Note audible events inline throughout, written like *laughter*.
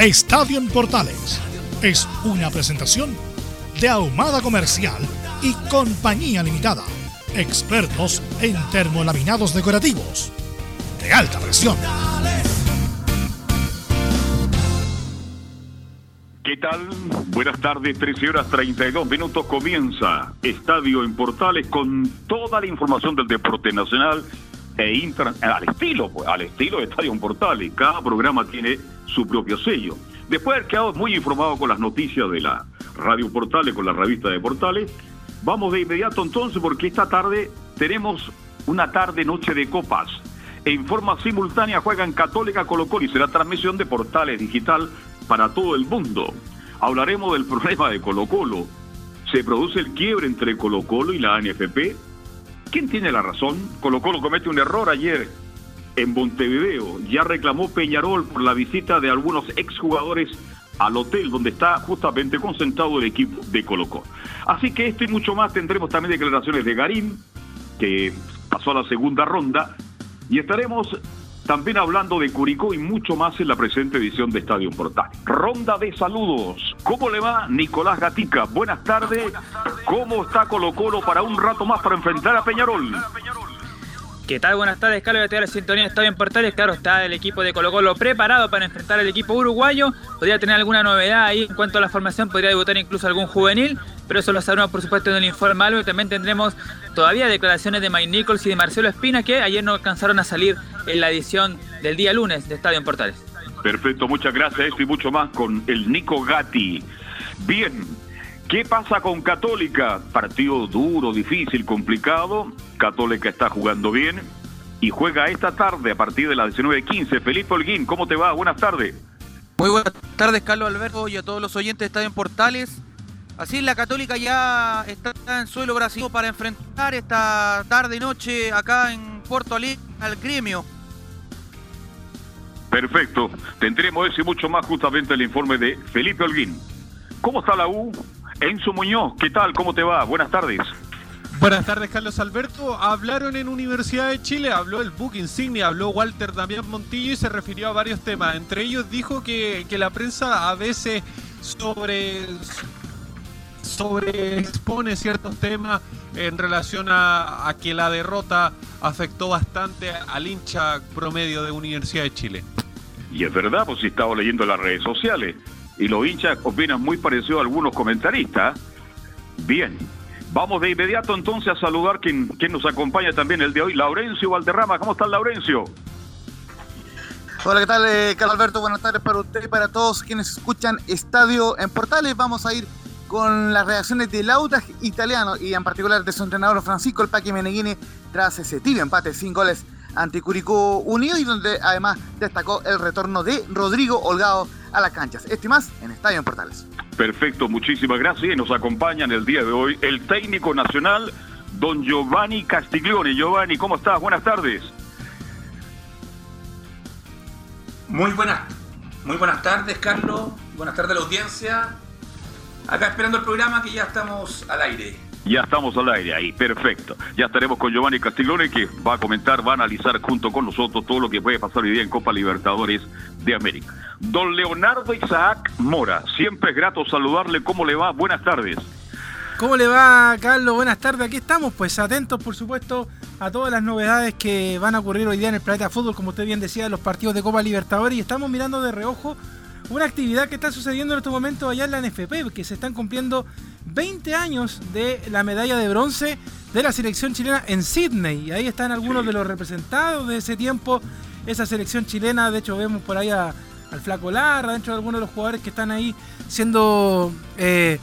Estadio en Portales es una presentación de Ahumada Comercial y Compañía Limitada. Expertos en termolaminados decorativos de alta presión. ¿Qué tal? Buenas tardes, 13 horas 32 minutos comienza Estadio en Portales con toda la información del deporte nacional e al estilo, pues, al estilo de Estadio Portales. Cada programa tiene su propio sello. Después de haber quedado muy informado con las noticias de la Radio Portales, con la revista de Portales, vamos de inmediato entonces porque esta tarde tenemos una tarde noche de copas. En forma simultánea juegan Católica Colo Colo y será transmisión de Portales Digital para todo el mundo. Hablaremos del problema de Colo Colo. ¿Se produce el quiebre entre Colo Colo y la ANFP? ¿Quién tiene la razón? Colo Colo comete un error ayer en Montevideo. Ya reclamó Peñarol por la visita de algunos exjugadores al hotel donde está justamente concentrado el equipo de Colo Colo. Así que esto y mucho más tendremos también declaraciones de Garín, que pasó a la segunda ronda, y estaremos también hablando de Curicó y mucho más en la presente edición de Estadio Portal. Ronda de saludos. ¿Cómo le va Nicolás Gatica? Buenas tardes. ¿Cómo está Colo Colo para un rato más para enfrentar a Peñarol? ¿Qué tal? Buenas tardes, Carlos. De la sintonía Estadio en Portales. Claro, está el equipo de Colo Colo preparado para enfrentar al equipo uruguayo. Podría tener alguna novedad ahí en cuanto a la formación. Podría debutar incluso algún juvenil. Pero eso lo sabremos, por supuesto, en el informe algo. También tendremos todavía declaraciones de Mike Nichols y de Marcelo Espina que ayer no alcanzaron a salir en la edición del día lunes de Estadio en Portales. Perfecto, muchas gracias. Esto y mucho más con el Nico Gatti. Bien, ¿Qué pasa con Católica? Partido duro, difícil, complicado. Católica está jugando bien y juega esta tarde a partir de las 19.15. Felipe Holguín, ¿cómo te va? Buenas tardes. Muy buenas tardes, Carlos Alberto, y a todos los oyentes de Estadio en Portales. Así la Católica ya está en suelo brasileño para enfrentar esta tarde y noche acá en Puerto Alegre al gremio. Perfecto. Tendremos eso y mucho más justamente el informe de Felipe Holguín. ¿Cómo está la U? Enzo Muñoz, ¿qué tal? ¿Cómo te va? Buenas tardes. Buenas tardes, Carlos Alberto. Hablaron en Universidad de Chile, habló el Book Insignia, habló Walter Damián Montillo y se refirió a varios temas. Entre ellos dijo que, la prensa a veces sobre, sobre expone ciertos temas en relación a, a que la derrota afectó bastante al hincha promedio de Universidad de Chile. Y es verdad, pues si estaba leyendo las redes sociales y los hinchas opinan muy parecido a algunos comentaristas. Bien, vamos de inmediato entonces a saludar quien, quien nos acompaña también el de hoy, Laurencio Valderrama. ¿Cómo está Laurencio? Hola, ¿qué tal, eh, Carlos Alberto? Buenas tardes para usted y para todos quienes escuchan Estadio en Portales. Vamos a ir con las reacciones del Audax italiano y en particular de su entrenador Francisco El Paque Meneghini tras ese tibio empate sin goles ante Curicó Unido y donde además destacó el retorno de Rodrigo Holgado a las canchas. Este más en Estadio en Portales. Perfecto, muchísimas gracias. Y nos acompaña en el día de hoy el técnico nacional, don Giovanni Castiglione. Giovanni, ¿cómo estás? Buenas tardes. Muy buenas, muy buenas tardes, Carlos. Buenas tardes a la audiencia. Acá esperando el programa que ya estamos al aire. Ya estamos al aire ahí, perfecto. Ya estaremos con Giovanni Castiglione que va a comentar, va a analizar junto con nosotros todo lo que puede pasar hoy día en Copa Libertadores de América. Don Leonardo Isaac Mora, siempre es grato saludarle. ¿Cómo le va? Buenas tardes. ¿Cómo le va, Carlos? Buenas tardes. Aquí estamos, pues atentos, por supuesto, a todas las novedades que van a ocurrir hoy día en el planeta fútbol, como usted bien decía, los partidos de Copa Libertadores. Y estamos mirando de reojo una actividad que está sucediendo en estos momentos allá en la NFP, que se están cumpliendo 20 años de la medalla de bronce de la selección chilena en Sydney. Y ahí están algunos de los representados de ese tiempo, esa selección chilena. De hecho, vemos por ahí al Flaco Larra, dentro de algunos de los jugadores que están ahí siendo eh,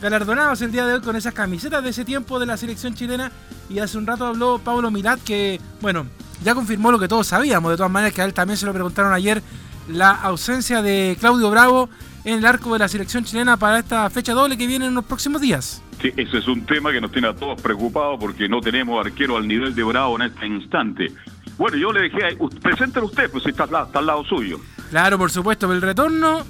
galardonados el día de hoy con esas camisetas de ese tiempo de la selección chilena. Y hace un rato habló Pablo Mirat, que, bueno, ya confirmó lo que todos sabíamos. De todas maneras, que a él también se lo preguntaron ayer, la ausencia de Claudio Bravo en el arco de la selección chilena para esta fecha doble que viene en los próximos días. Sí, ese es un tema que nos tiene a todos preocupados porque no tenemos arquero al nivel de Bravo en este instante. Bueno, yo le dejé, preséntelo usted, pues está, está al lado suyo. Claro, por supuesto, el retorno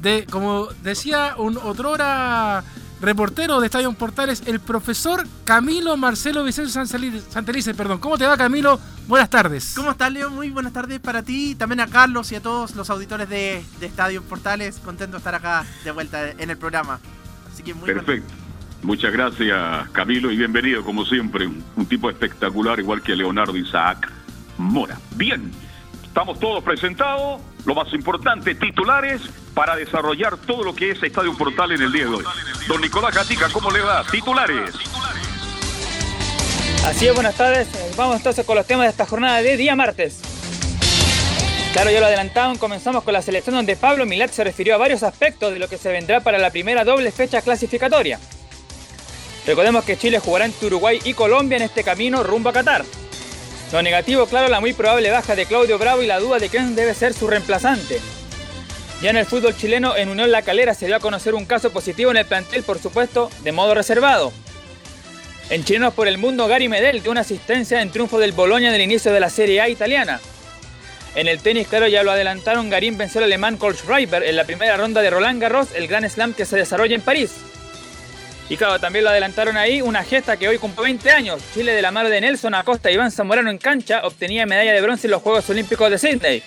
de, como decía un hora reportero de Estadio Portales, el profesor Camilo Marcelo Vicencio Santelice. Perdón. ¿Cómo te va, Camilo? Buenas tardes. ¿Cómo estás, Leo? Muy buenas tardes para ti, también a Carlos y a todos los auditores de, Estadio Portales. Contento de estar acá de vuelta en el programa. Así que muy Perfecto. Muchas gracias, Camilo, y bienvenido, como siempre. Un, tipo espectacular, igual que Leonardo Isaac Mora. Bien, estamos todos presentados. Lo más importante, titulares para desarrollar todo lo que es Estadio Portal en el día de hoy. Don Nicolás Gatica, ¿cómo le va? Titulares. Así es, buenas tardes. Vamos entonces con los temas de esta jornada de día martes. Claro, ya lo adelantaban, comenzamos con la selección donde Pablo Milat se refirió a varios aspectos de lo que se vendrá para la primera doble fecha clasificatoria. Recordemos que Chile jugará entre Uruguay y Colombia en este camino rumbo a Qatar. Lo negativo, claro, la muy probable baja de Claudio Bravo y la duda de quién debe ser su reemplazante. Ya en el fútbol chileno, en Unión La Calera se dio a conocer un caso positivo en el plantel, por supuesto, de modo reservado. En Chilenos por el Mundo, Gary Medel dio una asistencia en triunfo del Boloña en el inicio de la Serie A italiana. En el tenis, claro, ya lo adelantaron, Garín venció al alemán Schreiber en la primera ronda de Roland Garros, el Gran Slam que se desarrolla en París. Y claro, también lo adelantaron ahí, una gesta que hoy cumple 20 años. Chile de la mano de Nelson Acosta y Iván Zamorano en cancha obtenía medalla de bronce en los Juegos Olímpicos de Sydney.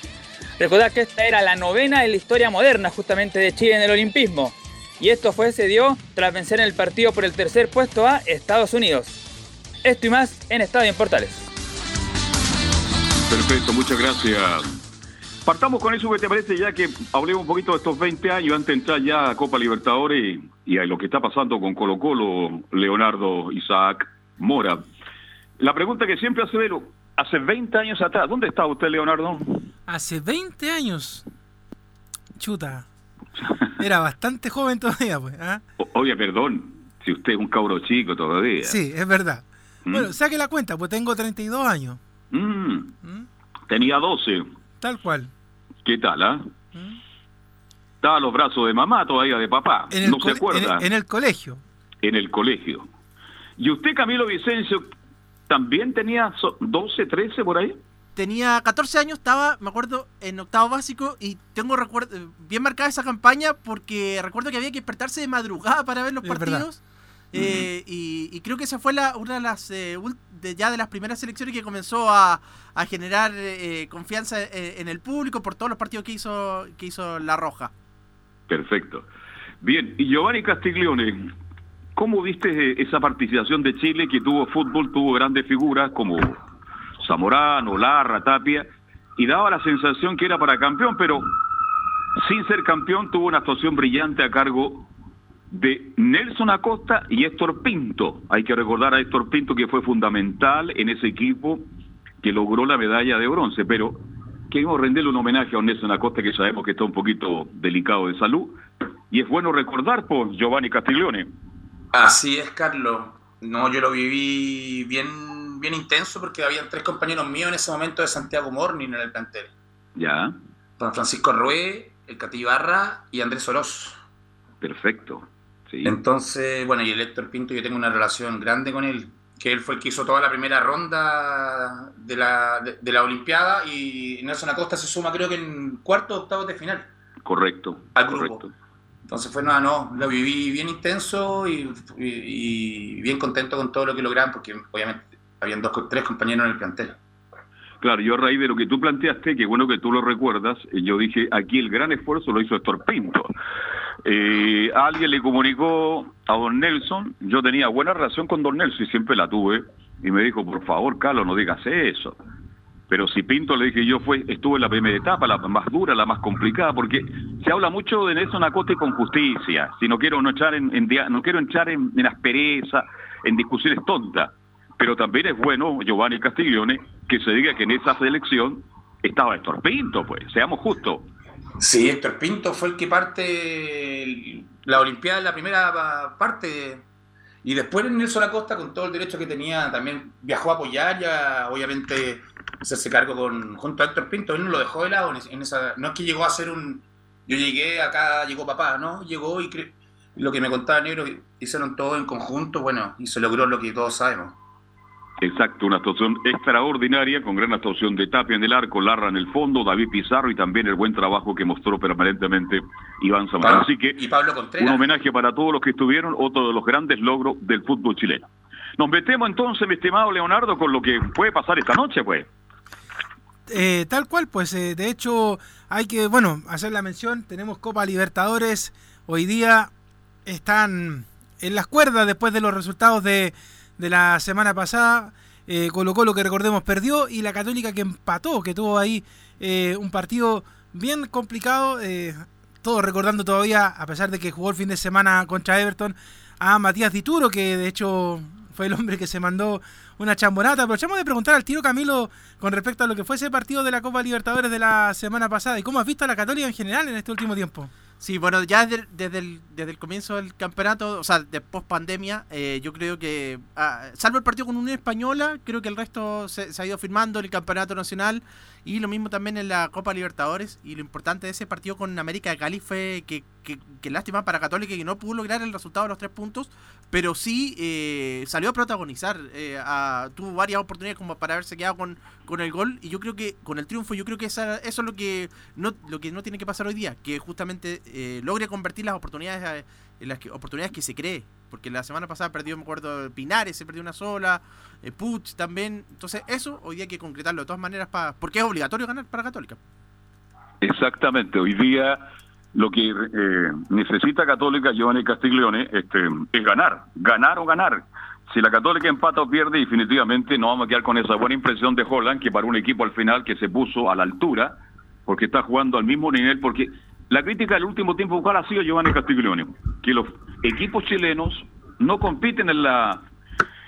Recordad que esta era la novena en la historia moderna justamente de Chile en el olimpismo. Y esto fue, se dio tras vencer en el partido por el tercer puesto a Estados Unidos. Esto y más en Estadio en Portales. Perfecto, muchas gracias. Partamos con eso que te parece ya que hablemos un poquito de estos 20 años antes de entrar ya a Copa Libertadores y, a lo que está pasando con Colo Colo, Leonardo, Isaac, Mora. La pregunta que siempre hace Velo, hace 20 años atrás, ¿dónde estaba usted, Leonardo? Hace 20 años. Chuta. Era bastante joven todavía, pues. ¿ah? Oye, perdón, si usted es un cabro chico todavía. Sí, es verdad. ¿Mm? Bueno, saque la cuenta, pues tengo 32 años. Mm. ¿Mm? Tenía 12. Tal cual. ¿Qué tal, ah? Estaba a los brazos de mamá todavía, de papá. no se acuerda. En el, colegio. En el colegio. ¿Y usted, Camilo Vicencio, también tenía 12, 13 por ahí? tenía 14 años, estaba, me acuerdo, en octavo básico y tengo recuerdo, bien marcada esa campaña porque recuerdo que había que despertarse de madrugada para ver los partidos. Eh, y, creo que esa fue una de las eh, ya de las primeras selecciones que comenzó a, generar eh, confianza en, el público por todos los partidos que hizo que hizo La Roja. Perfecto. Bien, y Giovanni Castiglione, ¿cómo viste esa participación de Chile que tuvo fútbol, tuvo grandes figuras como Zamorano, Larra, Tapia, y daba la sensación que era para campeón, pero sin ser campeón tuvo una actuación brillante a cargo de Nelson Acosta y Héctor Pinto. Hay que recordar a Héctor Pinto que fue fundamental en ese equipo que logró la medalla de bronce, pero queremos rendirle un homenaje a Nelson Acosta que sabemos que está un poquito delicado de salud y es bueno recordar por Giovanni Castiglione. Así es, Carlos. No, yo lo viví bien bien intenso porque había tres compañeros míos en ese momento de Santiago Morning en el plantel. Ya. Don Francisco Rué, el Catibarra y Andrés Oroz. Perfecto. Sí. Entonces, bueno, y el Héctor Pinto, yo tengo una relación grande con él, que él fue el que hizo toda la primera ronda de la, de, la Olimpiada y Nelson Acosta se suma creo que en cuarto o octavo de final. Correcto. Al grupo. Correcto. Entonces fue, no, no, lo viví bien intenso y, y, bien contento con todo lo que lograron, porque obviamente habían dos, tres compañeros en el plantel. Claro, yo a raíz de lo que tú planteaste, que bueno que tú lo recuerdas, eh, yo dije, aquí el gran esfuerzo lo hizo Héctor Pinto. Eh, alguien le comunicó a don Nelson, yo tenía buena relación con don Nelson y siempre la tuve, Y me dijo, por favor, Carlos, no digas eso. Pero si Pinto le dije yo fue estuvo en la primera etapa, la más dura, la más complicada, porque se habla mucho de Nelson Acosta y con justicia. Si no quiero no echar en, no quiero entrar en, en aspereza, en discusiones tontas. Pero también es bueno, Giovanni Castiglione, que se diga que en esa selección estaba Héctor Pinto, pues, seamos justos. Sí, Héctor Pinto fue el que parte la Olimpiada en la primera parte. Y después Nelson Acosta, con todo el derecho que tenía, también viajó a apoyar, ya obviamente hacerse cargo con, junto a Héctor Pinto, él no lo dejó de lado en esa, no es que llegó a ser un, yo llegué acá, llegó papá, ¿no? Llegó y lo que me contaba Negro, hicieron todo en conjunto, bueno, y se logró lo que todos sabemos. Exacto, una actuación extraordinaria, con gran actuación de Tapia en el arco, Larra en el fondo, David Pizarro y también el buen trabajo que mostró permanentemente Iván Zamora. Así que y Pablo un homenaje para todos los que estuvieron, otro de los grandes logros del fútbol chileno. Nos metemos entonces, mi estimado Leonardo, con lo que puede pasar esta noche, pues. Eh, tal cual, pues eh, de hecho hay que, bueno, hacer la mención, tenemos Copa Libertadores, hoy día están en las cuerdas después de los resultados de, de la semana pasada, eh, colocó lo que recordemos perdió y la Católica que empató, que tuvo ahí un partido bien complicado, todos recordando todavía, a pesar de que jugó el fin de semana contra Everton, a Matías Dituro, que de hecho fue el hombre que se mandó una chambonata. Aprovechamos de preguntar al tiro Camilo con respecto a lo que fue ese partido de la Copa Libertadores de la semana pasada y cómo has visto a la Católica en general en este último tiempo. Sí, bueno, ya desde, desde, el, desde el comienzo del campeonato, o sea, de post pandemia, eh, yo creo que, ah, salvo el partido con Unión Española, creo que el resto se, ha ido firmando en el campeonato nacional y lo mismo también en la Copa Libertadores. Y lo importante de ese partido con América de Cali fue que, que, lástima para Católica que no pudo lograr el resultado de los tres puntos, pero sí eh, salió a protagonizar, eh, tuvo varias oportunidades como para haberse quedado con, con el gol y yo creo que con el triunfo, yo creo que eso es lo que no, lo que no tiene que pasar hoy día, que justamente eh, logre convertir las oportunidades en las que, oportunidades que se cree. Porque la semana pasada perdió, me acuerdo, Pinares, se perdió una sola, eh, también. Entonces, eso hoy día hay que concretarlo de todas maneras, para porque es obligatorio ganar para Católica. Exactamente, hoy día lo que eh, necesita Católica, Giovanni Castiglione, este, es ganar, ganar o ganar. Si la Católica empata o pierde, definitivamente no vamos a quedar con esa buena impresión de Holland, que para un equipo al final que se puso a la altura, porque está jugando al mismo nivel, porque la crítica del último tiempo cuál ha sido Giovanni Castiglione, que los equipos chilenos no compiten en la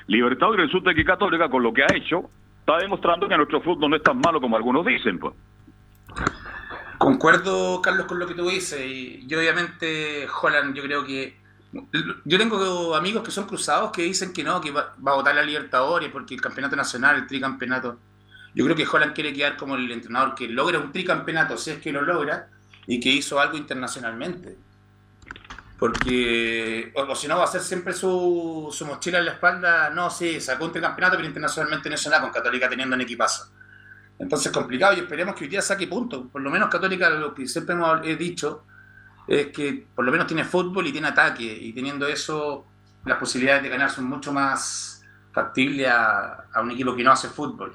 Libertadores y resulta que Católica con lo que ha hecho está demostrando que nuestro fútbol no es tan malo como algunos dicen, pues. Concuerdo, Carlos, con lo que tú dices. Y yo, obviamente, Holland, yo creo que. Yo tengo amigos que son cruzados que dicen que no, que va, a votar la Libertadores porque el campeonato nacional, el tricampeonato. Yo creo que Holland quiere quedar como el entrenador que logra un tricampeonato, si es que lo logra, y que hizo algo internacionalmente. Porque, o, si no, va a ser siempre su, su, mochila en la espalda. No, sí, sacó un tricampeonato, pero internacionalmente no es nada con Católica teniendo en equipazo. Entonces, complicado y esperemos que hoy día saque puntos. Por lo menos Católica, lo que siempre hemos dicho, es que por lo menos tiene fútbol y tiene ataque. Y teniendo eso, las posibilidades de ganar son mucho más factibles a, a un equipo que no hace fútbol.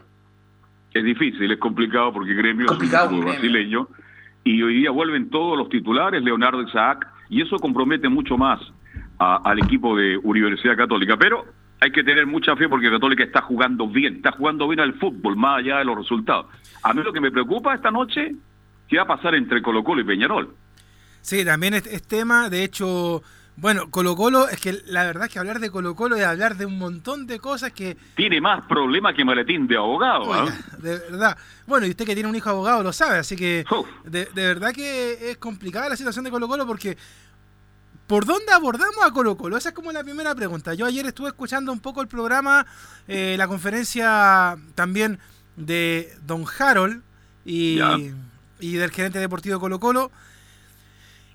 Es difícil, es complicado porque Gremio es un brasileño y hoy día vuelven todos los titulares, Leonardo Isaac, y eso compromete mucho más al equipo de Universidad Católica. Pero hay que tener mucha fe porque Católica está jugando bien, está jugando bien al fútbol, más allá de los resultados. A mí lo que me preocupa esta noche, ¿qué va a pasar entre Colo Colo y Peñarol? Sí, también es tema, de hecho, bueno, Colo Colo, es que la verdad es que hablar de Colo Colo es hablar de un montón de cosas que... Tiene más problemas que maletín de abogado, ¿ah? De verdad. Bueno, y usted que tiene un hijo abogado lo sabe, así que de, verdad que es complicada la situación de Colo Colo porque... ¿Por dónde abordamos a Colo Colo? Esa es como la primera pregunta. Yo ayer estuve escuchando un poco el programa, eh, la conferencia también de Don Harold y, y del gerente deportivo de Colo Colo.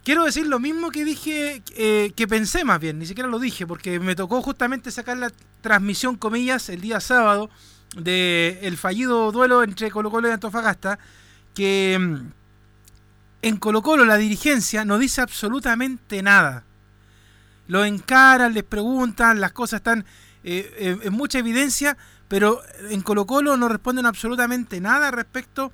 Quiero decir lo mismo que dije, eh, que pensé más bien, ni siquiera lo dije, porque me tocó justamente sacar la transmisión, comillas, el día sábado del el fallido duelo entre Colo Colo y Antofagasta, que mm, en Colo Colo la dirigencia no dice absolutamente nada. Lo encaran, les preguntan, las cosas están eh, en mucha evidencia, pero en Colo Colo no responden absolutamente nada respecto a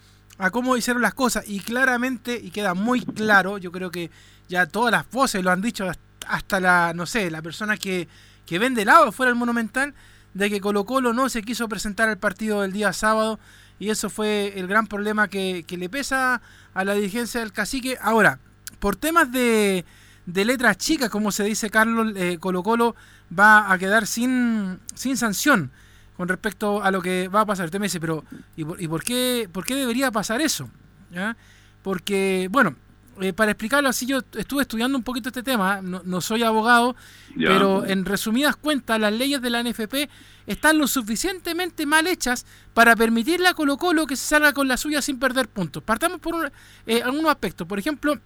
cómo hicieron las cosas. Y claramente, y queda muy claro, yo creo que ya todas las voces lo han dicho, hasta la, no sé, la persona que, que vende helado fuera del Monumental, de que Colo Colo no se quiso presentar al partido del día sábado y eso fue el gran problema que, que le pesa a la dirigencia del cacique. Ahora, por temas de, de letras chicas, como se dice Carlos, eh, Colo Colo va a quedar sin, sin sanción con respecto a lo que va a pasar. Usted me dice, pero ¿y por, y por qué, por qué debería pasar eso? ¿Ya? Porque, bueno, eh, para explicarlo así, yo estuve estudiando un poquito este tema, no, no soy abogado, Ya. pero en resumidas cuentas, las leyes de la NFP están lo suficientemente mal hechas para permitirle a Colo Colo que se salga con la suya sin perder puntos. Partamos por un- eh, algunos aspectos. Por ejemplo,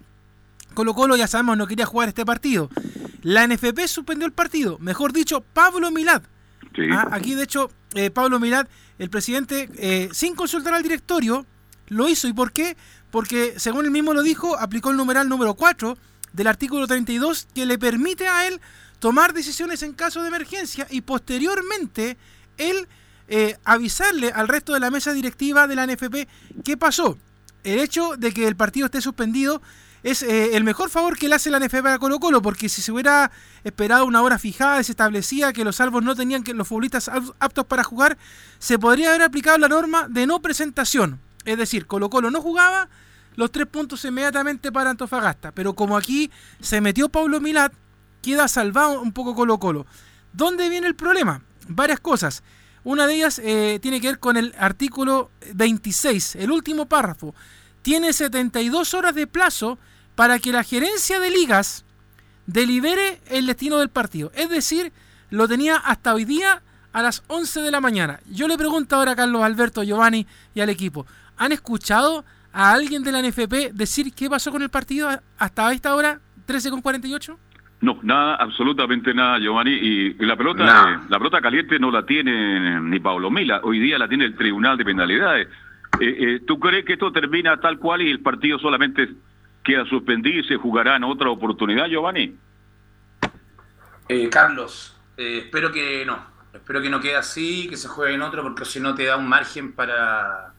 Colo Colo ya sabemos no quería jugar este partido. La NFP suspendió el partido. Mejor dicho, Pablo Milad. Ah, aquí, de hecho, eh, Pablo Milad, el presidente, eh, sin consultar al directorio, lo hizo. ¿Y por qué? Porque, según él mismo lo dijo, aplicó el numeral número 4 del artículo 32 que le permite a él tomar decisiones en caso de emergencia y posteriormente él eh, avisarle al resto de la mesa directiva de la NFP qué pasó. El hecho de que el partido esté suspendido es eh, el mejor favor que le hace la NFP a Colo Colo, porque si se hubiera esperado una hora fijada, se establecía que los salvos no tenían que los futbolistas ap- aptos para jugar, se podría haber aplicado la norma de no presentación. Es decir, Colo Colo no jugaba, los tres puntos inmediatamente para Antofagasta. Pero como aquí se metió Pablo Milat, queda salvado un poco Colo Colo. ¿Dónde viene el problema? Varias cosas. Una de ellas eh, tiene que ver con el artículo 26, el último párrafo. Tiene 72 horas de plazo para que la gerencia de ligas delibere el destino del partido. Es decir, lo tenía hasta hoy día a las 11 de la mañana. Yo le pregunto ahora a Carlos Alberto, Giovanni y al equipo, ¿han escuchado a alguien de la NFP decir qué pasó con el partido hasta esta hora, 13 con 48? No, nada, absolutamente nada, Giovanni. Y la pelota, eh, la pelota caliente no la tiene ni Pablo Mila. Hoy día la tiene el Tribunal de Penalidades. Eh, eh, ¿Tú crees que esto termina tal cual y el partido solamente queda suspendido y se jugará en otra oportunidad, Giovanni? Eh, Carlos, eh, espero que no. Espero que no quede así, que se juegue en otro, porque si no te da un margen para,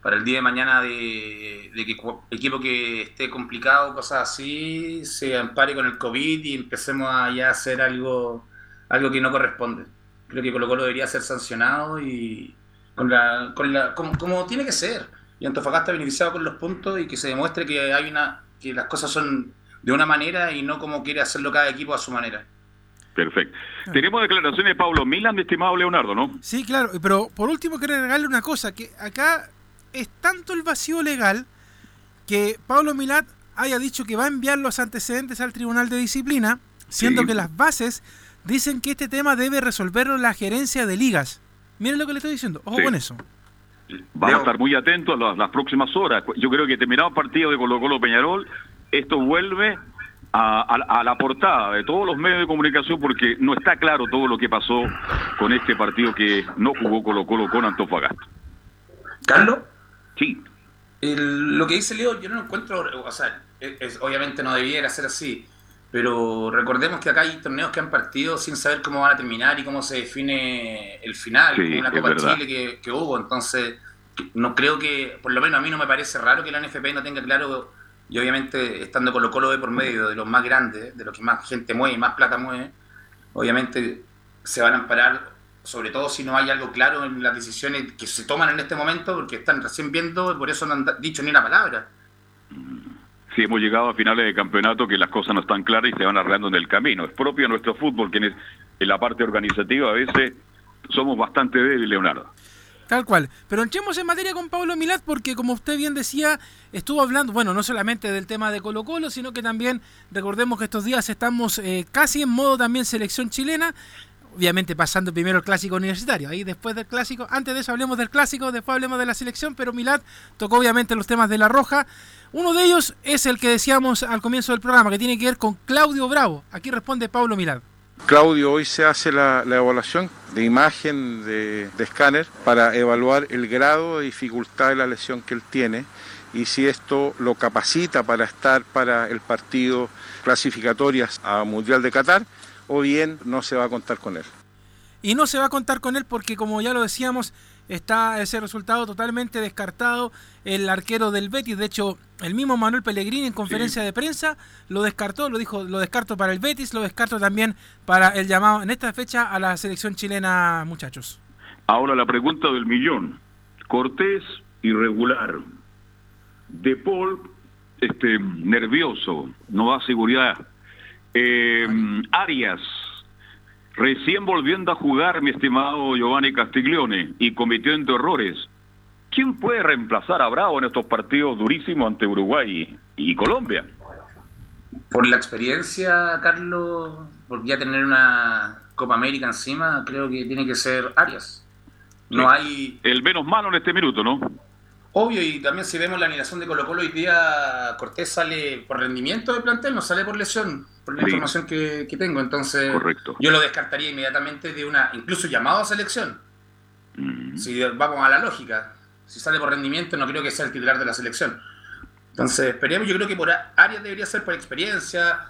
para el día de mañana de, de que equipo que esté complicado, cosas así, se ampare con el COVID y empecemos a ya hacer algo, algo que no corresponde. Creo que Colo Colo debería ser sancionado y con la, con la, como, como tiene que ser. Y Antofagasta beneficiado con los puntos y que se demuestre que hay una, que las cosas son de una manera y no como quiere hacerlo cada equipo a su manera. Perfecto. Tenemos declaraciones de Pablo Mila, mi estimado Leonardo, ¿no? Sí, claro, pero por último quiero agregarle una cosa, que acá es tanto el vacío legal que Pablo Milat haya dicho que va a enviar los antecedentes al Tribunal de Disciplina, siendo Sí. que las bases dicen que este tema debe resolverlo la gerencia de ligas. Miren lo que le estoy diciendo, ojo Sí. con eso. Van a estar muy atentos a las, las próximas horas. Yo creo que terminado el partido de Colo Colo Peñarol, esto vuelve a, a- a la portada de todos los medios de comunicación porque no está claro todo lo que pasó con este partido que no jugó Colo Colo con Antofagasta. Carlos, Sí, el- lo que dice Leo, yo no lo encuentro, o sea, es- obviamente no debiera ser así, pero recordemos que acá hay torneos que han partido sin saber cómo van a terminar y cómo se define el final, Sí, como una es Copa. Chile que, que hubo, entonces no creo que, por lo menos a mí no me parece raro que la NFP no tenga claro, y obviamente estando Colo Colo de por medio de los más grandes, de los que más gente mueve y más plata mueve, obviamente se van a amparar, sobre todo si no hay algo claro en las decisiones que se toman en este momento, porque están recién viendo y por eso no han dicho ni una palabra. Sí hemos llegado a finales de campeonato que las cosas no están claras y se van arreglando en el camino. Es propio nuestro fútbol, quienes en la parte organizativa a veces somos bastante débiles, Leonardo. Tal cual. Pero entremos en materia con Pablo Milat porque como usted bien decía, estuvo hablando, bueno, no solamente del tema de Colo Colo, sino que también recordemos que estos días estamos eh, casi en modo también selección chilena. Obviamente pasando primero el clásico universitario, ahí después del clásico, antes de eso hablemos del clásico, después hablemos de la selección, pero Milat tocó obviamente los temas de la roja. Uno de ellos es el que decíamos al comienzo del programa, que tiene que ver con Claudio Bravo. Aquí responde Pablo Milat. Claudio, hoy se hace la, la evaluación de imagen de, de escáner para evaluar el grado de dificultad de la lesión que él tiene y si esto lo capacita para estar para el partido clasificatorias a Mundial de Qatar o bien no se va a contar con él. Y no se va a contar con él porque, como ya lo decíamos, está ese resultado totalmente descartado. El arquero del Betis, de hecho, el mismo Manuel Pellegrini en conferencia de prensa lo descartó, lo dijo, lo descarto para el Betis, lo descarto también para el llamado en esta fecha a la selección chilena, muchachos. Ahora la pregunta del millón. Cortés irregular. De Paul este nervioso, no da seguridad. Eh, Arias recién volviendo a jugar mi estimado Giovanni Castiglione y cometiendo errores. ¿Quién puede reemplazar a Bravo en estos partidos durísimos ante Uruguay y Colombia? Por la experiencia, Carlos, por ya tener una Copa América encima, creo que tiene que ser Arias. No hay. El menos malo en este minuto, ¿no? Obvio, y también si vemos la animación de Colo Colo hoy día, Cortés sale por rendimiento de plantel, no sale por lesión, por la información que, que, tengo. Entonces, Correcto. yo lo descartaría inmediatamente de una, incluso llamado a selección. Mm. Si vamos a la lógica, si sale por rendimiento, no creo que sea el titular de la selección. Entonces, esperemos, yo creo que por Arias debería ser por experiencia.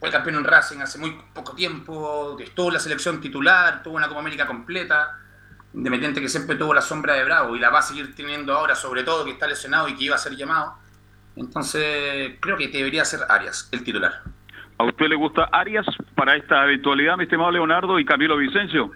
Fue campeón en Racing hace muy poco tiempo, estuvo en la selección titular, tuvo una Copa América completa. Independiente que siempre tuvo la sombra de Bravo y la va a seguir teniendo ahora, sobre todo que está lesionado y que iba a ser llamado. Entonces, creo que debería ser Arias, el titular. ¿A usted le gusta Arias para esta eventualidad, mi estimado Leonardo y Camilo Vicencio?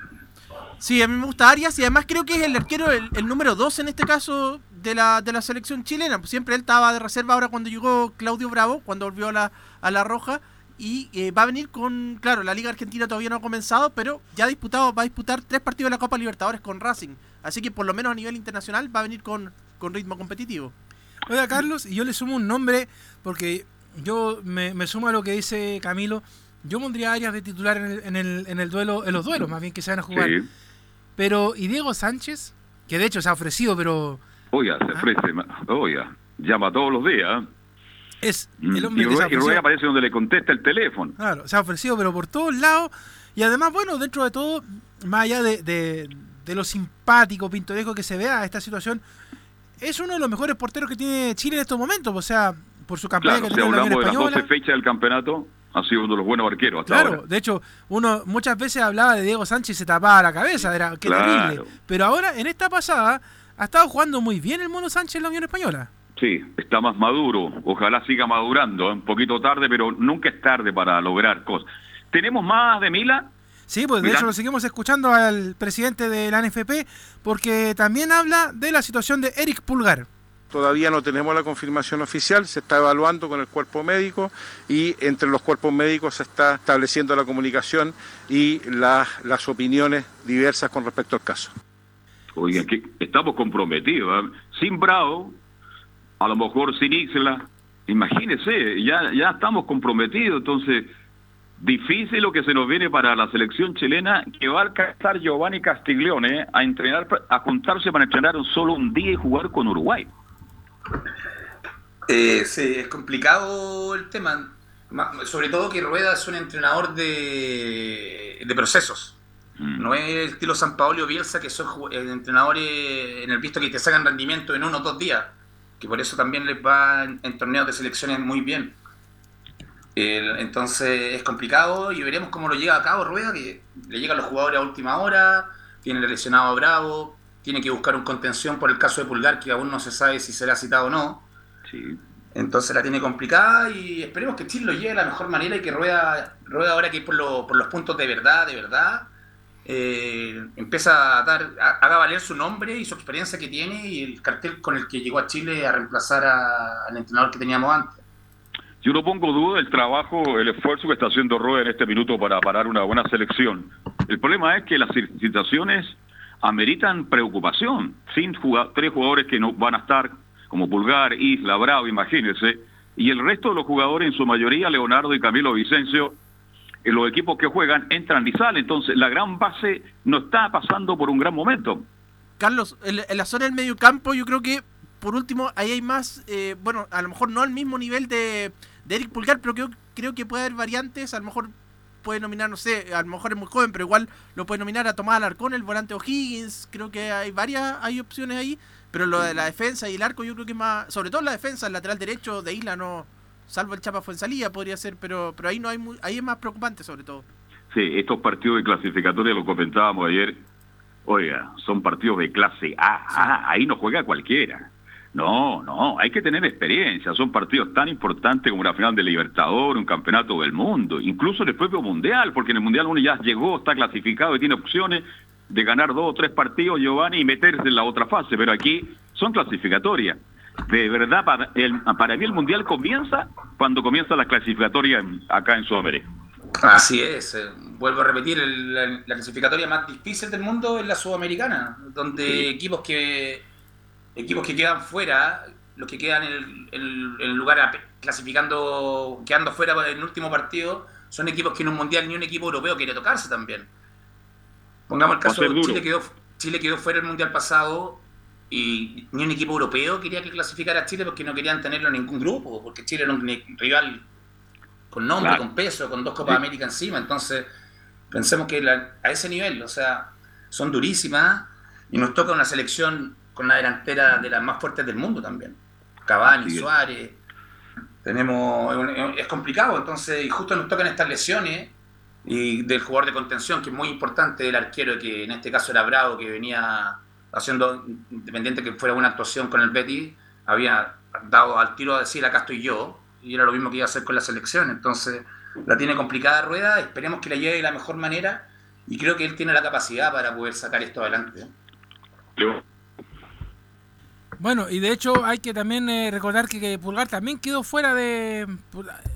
Sí, a mí me gusta Arias y además creo que es el arquero, el, el número 2 en este caso de la, de la selección chilena. Pues siempre él estaba de reserva ahora cuando llegó Claudio Bravo, cuando volvió a la, a la Roja. Y eh, va a venir con, claro, la Liga Argentina todavía no ha comenzado, pero ya ha disputado, va a disputar tres partidos de la Copa Libertadores con Racing. Así que por lo menos a nivel internacional va a venir con, con ritmo competitivo. Oiga, Carlos, y yo le sumo un nombre, porque yo me, me sumo a lo que dice Camilo. Yo pondría a Arias de titular en el, en el, en el duelo, en los duelos, más bien que se van a jugar. Sí. Pero, ¿y Diego Sánchez? Que de hecho se ha ofrecido, pero Oiga, se ofrece, oiga, llama todos los días. Es Mm, el hombre y que Rue- y Rue aparece donde le contesta el teléfono. Claro, se ha ofrecido, pero por todos lados. Y además, bueno, dentro de todo, más allá de, de, de lo simpático, pintoresco que se vea esta situación, es uno de los mejores porteros que tiene Chile en estos momentos. O sea, por su campaña Claro, que si tiene en la hablamos de las 12 Española. fechas del campeonato, ha sido uno de los buenos arqueros hasta Claro, ahora. de hecho, uno muchas veces hablaba de Diego Sánchez y se tapaba la cabeza, era qué Claro. terrible. Pero ahora, en esta pasada, ha estado jugando muy bien el Mono Sánchez en la Unión Española. Sí, está más maduro. Ojalá siga madurando. ¿eh? Un poquito tarde, pero nunca es tarde para lograr cosas. ¿Tenemos más de Mila? Sí, pues de hecho lo seguimos escuchando al presidente de la NFP porque también habla de la situación de Eric Pulgar. Todavía no tenemos la confirmación oficial, se está evaluando con el cuerpo médico y entre los cuerpos médicos se está estableciendo la comunicación y las, las opiniones diversas con respecto al caso. Oigan, que estamos comprometidos. ¿eh? Sin Bravo, a lo mejor sin Isla. Imagínese, ya, ya estamos comprometidos. Entonces, difícil lo que se nos viene para la selección chilena que va a alcanzar Giovanni Castiglione a entrenar, a juntarse para entrenar solo un día y jugar con Uruguay. Eh, sí, es complicado el tema. Ma- Sobre todo que Rueda es un entrenador de, de procesos. Mm. No es el estilo San Paolo Bielsa, que son eh, entrenadores en el visto que te sacan rendimiento en uno o dos días. Que por eso también les va en, en torneos de selecciones muy bien. El- entonces es complicado y veremos cómo lo llega a cabo Rueda, que le llegan los jugadores a última hora, tiene lesionado a Bravo, tiene que buscar un contención por el caso de Pulgar, que aún no se sabe si será citado o no. Sí. Entonces la tiene complicada y esperemos que Chile lo lleve de la mejor manera y que Rueda, Rueda ahora que por, lo- por los puntos de verdad, de verdad, eh, empieza a dar, a- haga valer su nombre y su experiencia que tiene y el cartel con el que llegó a Chile a reemplazar al entrenador que teníamos antes. Yo no pongo duda del trabajo, el esfuerzo que está haciendo Rueda en este minuto para parar una buena selección. El problema es que las situaciones ameritan preocupación. Sin juga- tres jugadores que no van a estar, como Pulgar, Isla, Bravo, imagínense, y el resto de los jugadores, en su mayoría, Leonardo y Camilo Vicencio, en los equipos que juegan entran y salen. Entonces, la gran base no está pasando por un gran momento. Carlos, en, en la zona del medio campo yo creo que, por último, ahí hay más, eh, bueno, a lo mejor no al mismo nivel de, de Eric Pulgar, pero creo, creo que puede haber variantes, a lo mejor puede nominar, no sé, a lo mejor es muy joven, pero igual lo puede nominar a Tomás Alarcón, el volante O'Higgins, creo que hay varias, hay opciones ahí, pero lo de la defensa y el arco yo creo que más, sobre todo la defensa, el lateral derecho de Isla no, salvo el Chapa Fuensalía podría ser, pero, pero ahí no hay, muy, ahí es más preocupante sobre todo. Sí, estos partidos de clasificatoria lo comentábamos ayer. Oiga, son partidos de clase A. Ah, ahí no juega cualquiera. No, no, hay que tener experiencia. Son partidos tan importantes como la final del Libertador, un campeonato del mundo, incluso el propio Mundial, porque en el Mundial uno ya llegó, está clasificado y tiene opciones de ganar dos o tres partidos, Giovanni, y meterse en la otra fase. Pero aquí son clasificatorias. De verdad, para, el, para mí el Mundial comienza cuando comienza la clasificatoria acá en Sudamérica. Así es, eh, vuelvo a repetir, la, clasificatoria más difícil del mundo es la sudamericana, donde equipos que equipos que quedan fuera, los que quedan en el, lugar clasificando, quedando fuera en el último partido, son equipos que en un mundial ni un equipo europeo quiere tocarse también. Pongamos el caso de Chile quedó, Chile quedó fuera el mundial pasado y ni un equipo europeo quería que clasificara a Chile porque no querían tenerlo en ningún grupo, porque Chile era un rival con nombre, con peso, con dos Copas América encima. Entonces, pensemos que a ese nivel, o sea, son durísimas y nos toca una selección con una delantera de las más fuertes del mundo también. Cavani, Suárez. Tenemos, es complicado, entonces, y justo nos tocan estas lesiones y del jugador de contención, que es muy importante, el arquero, que en este caso era Bravo, que venía haciendo, independiente que fuera una actuación con el Betty, había dado al tiro a decir acá estoy yo, y era lo mismo que iba a hacer con la selección. Entonces, la tiene complicada rueda, esperemos que la lleve de la mejor manera y creo que él tiene la capacidad para poder sacar esto adelante. Bueno, y de hecho hay que también eh, recordar que, Pulgar también quedó fuera de...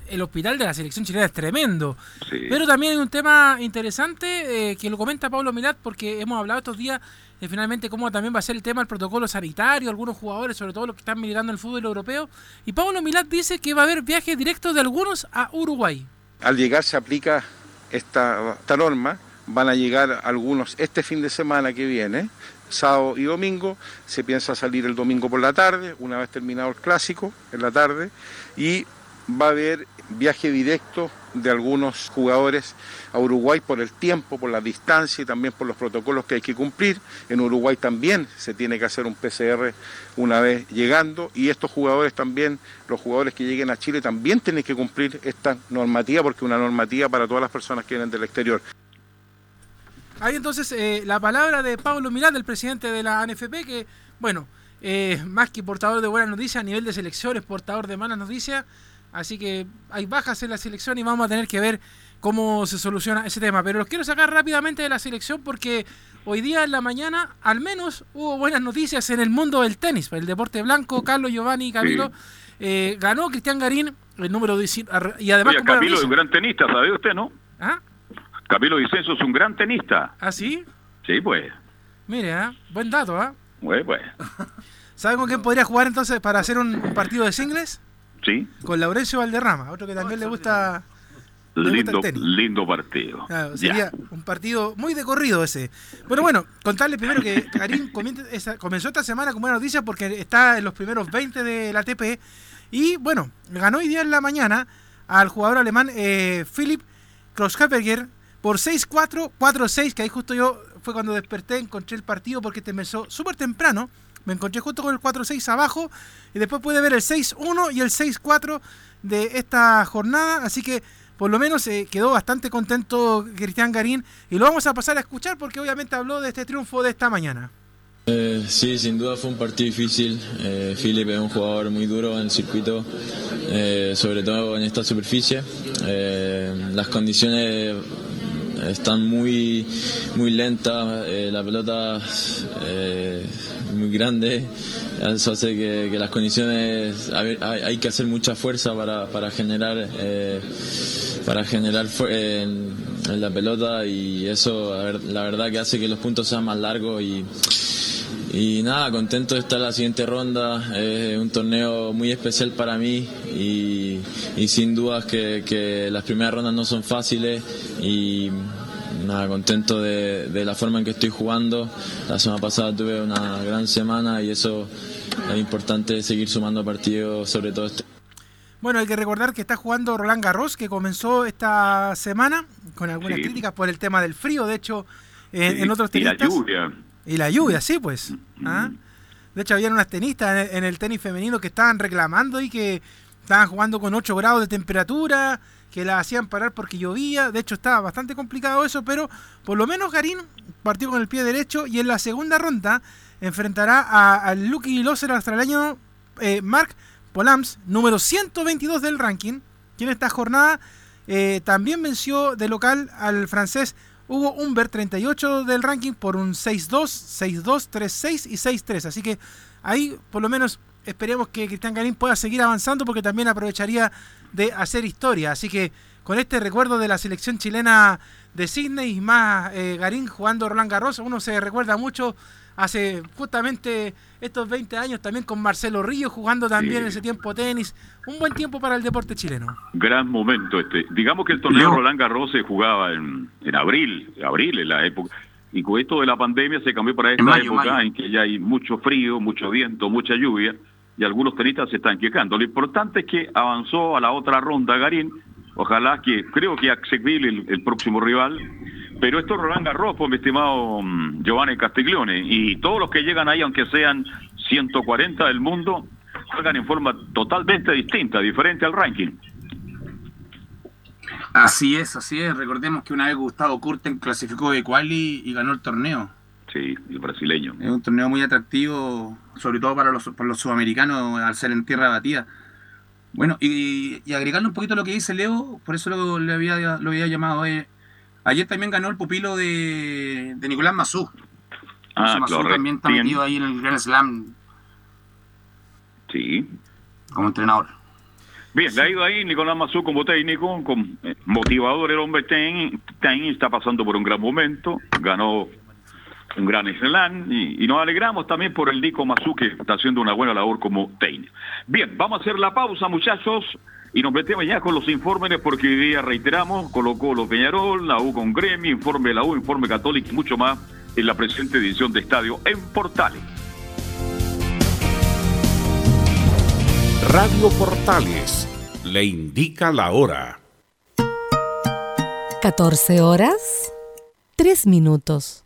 El hospital de la selección chilena es tremendo. Pero también hay un tema interesante eh, que lo comenta Pablo Milat porque hemos hablado estos días de finalmente cómo también va a ser el tema del protocolo sanitario, algunos jugadores, sobre todo los que están migrando al fútbol europeo. Y Pablo Milat dice que va a haber viajes directos de algunos a Uruguay. Al llegar se aplica esta, esta norma, van a llegar algunos este fin de semana que viene, sábado y domingo, se piensa salir el domingo por la tarde, una vez terminado el clásico, en la tarde, y va a haber viaje directo de algunos jugadores a Uruguay por el tiempo, por la distancia y también por los protocolos que hay que cumplir. En Uruguay también se tiene que hacer un PCR una vez llegando y estos jugadores también, los jugadores que lleguen a Chile también tienen que cumplir esta normativa porque es una normativa para todas las personas que vienen del exterior. Hay entonces eh, la palabra de Pablo Milán, el presidente de la ANFP, que, bueno, eh, más que portador de buenas noticias, a nivel de selecciones, portador de malas noticias. Así que hay bajas en la selección y vamos a tener que ver cómo se soluciona ese tema. Pero los quiero sacar rápidamente de la selección porque hoy día en la mañana al menos hubo buenas noticias en el mundo del tenis, el deporte blanco, Carlos Giovanni y Camilo. Eh, ganó Cristian Garín el número 19. Y además, Camilo es un gran tenista, ¿sabe usted, no? ¿Ah? Camilo Vicenzo es un gran tenista. ¿Ah, sí? Sí, pues. Mire, ¿eh? buen dato, ¿ah? ¿eh? Pues, ¿Sabe con quién podría jugar entonces para hacer un, partido de singles? Sí. Con Laurencio Valderrama, otro que también le gusta. lindo, lindo partido. sería un partido muy de corrido ese. Bueno, bueno, contarle primero que Karim comenzó esta semana con buena noticia porque está en los primeros 20 de la TP. Y bueno, ganó hoy día en la mañana al jugador alemán eh, Philip Kroschberger por 6-4, 4-6, que ahí justo yo fue cuando desperté, encontré el partido porque te empezó súper temprano. Me encontré justo con el 4-6 abajo y después pude ver el 6-1 y el 6-4 de esta jornada. Así que por lo menos eh, quedó bastante contento Cristian Garín y lo vamos a pasar a escuchar porque obviamente habló de este triunfo de esta mañana. Eh, sí, sin duda fue un partido difícil. Eh, Philip es un jugador muy duro en el circuito, eh, sobre todo en esta superficie. las condiciones están muy, muy lentas, eh, la pelota eh, muy grande, eso hace que, las condiciones, hay, que hacer mucha fuerza para, para generar, eh, para generar en, la pelota y eso la verdad que hace que los puntos sean más largos y, y nada, contento de estar en la siguiente ronda, es un torneo muy especial para mí y, y sin dudas que, que las primeras rondas no son fáciles y nada, contento de, la forma en que estoy jugando. La semana pasada tuve una gran semana y eso es importante seguir sumando partidos, sobre todo este. Bueno, hay que recordar que está jugando Roland Garros, que comenzó esta semana con algunas críticas por el tema del frío, de hecho, en, otros tenistas. Y la lluvia. Y la lluvia, sí, pues. ¿Ah? De hecho, habían unas tenistas en el, tenis femenino que estaban reclamando y que estaban jugando con 8 grados de temperatura, que la hacían parar porque llovía. De hecho, estaba bastante complicado eso, pero por lo menos Garín partió con el pie derecho y en la segunda ronda enfrentará al Lucky Loser australiano eh, Mark Polams, número 122 del ranking, quien esta jornada eh, también venció de local al francés Hugo Humbert, 38 del ranking, por un 6-2, 6-2, 3-6 y 6-3. Así que ahí por lo menos esperemos que Cristian Garín pueda seguir avanzando porque también aprovecharía de hacer historia. Así que con este recuerdo de la selección chilena de Sydney y más eh, Garín jugando Roland Garros, uno se recuerda mucho hace justamente estos 20 años también con Marcelo Río jugando también en ese tiempo tenis. Un buen tiempo para el deporte chileno. Gran momento este. Digamos que el torneo Roland Garros se jugaba en, en abril, abril en la época. Y con esto de la pandemia se cambió para esta época en que ya hay mucho frío, mucho viento, mucha lluvia y algunos tenistas se están quejando. Lo importante es que avanzó a la otra ronda Garín. Ojalá que, creo que accesible el, el próximo rival. Pero esto es Roland Garros, pues, mi estimado mm, Giovanni Castiglione. Y todos los que llegan ahí, aunque sean 140 del mundo, juegan en forma totalmente distinta, diferente al ranking. Así es, así es. Recordemos que una vez Gustavo Kurten clasificó de quali y ganó el torneo. Sí, el brasileño. Es un torneo muy atractivo, sobre todo para los, para los sudamericanos, al ser en tierra batida. Bueno, y, y agregarle un poquito a lo que dice Leo, por eso lo, había, lo había llamado. Eh. Ayer también ganó el pupilo de, de Nicolás Mazú. Ah, Mazú también está metido ahí en el Grand Slam Sí. como entrenador. Bien, le ha ido ahí Nicolás Mazú como técnico, con, eh, motivador el hombre Ten, Ten está pasando por un gran momento, ganó un gran slam y, y nos alegramos también por el Nico Mazú que está haciendo una buena labor como técnico. Bien, vamos a hacer la pausa muchachos y nos metemos ya con los informes porque hoy día reiteramos, colocó los Peñarol, la U con Gremio, informe de la U, informe católico y mucho más en la presente edición de Estadio en Portales. Radio Portales le indica la hora. 14 horas, 3 minutos.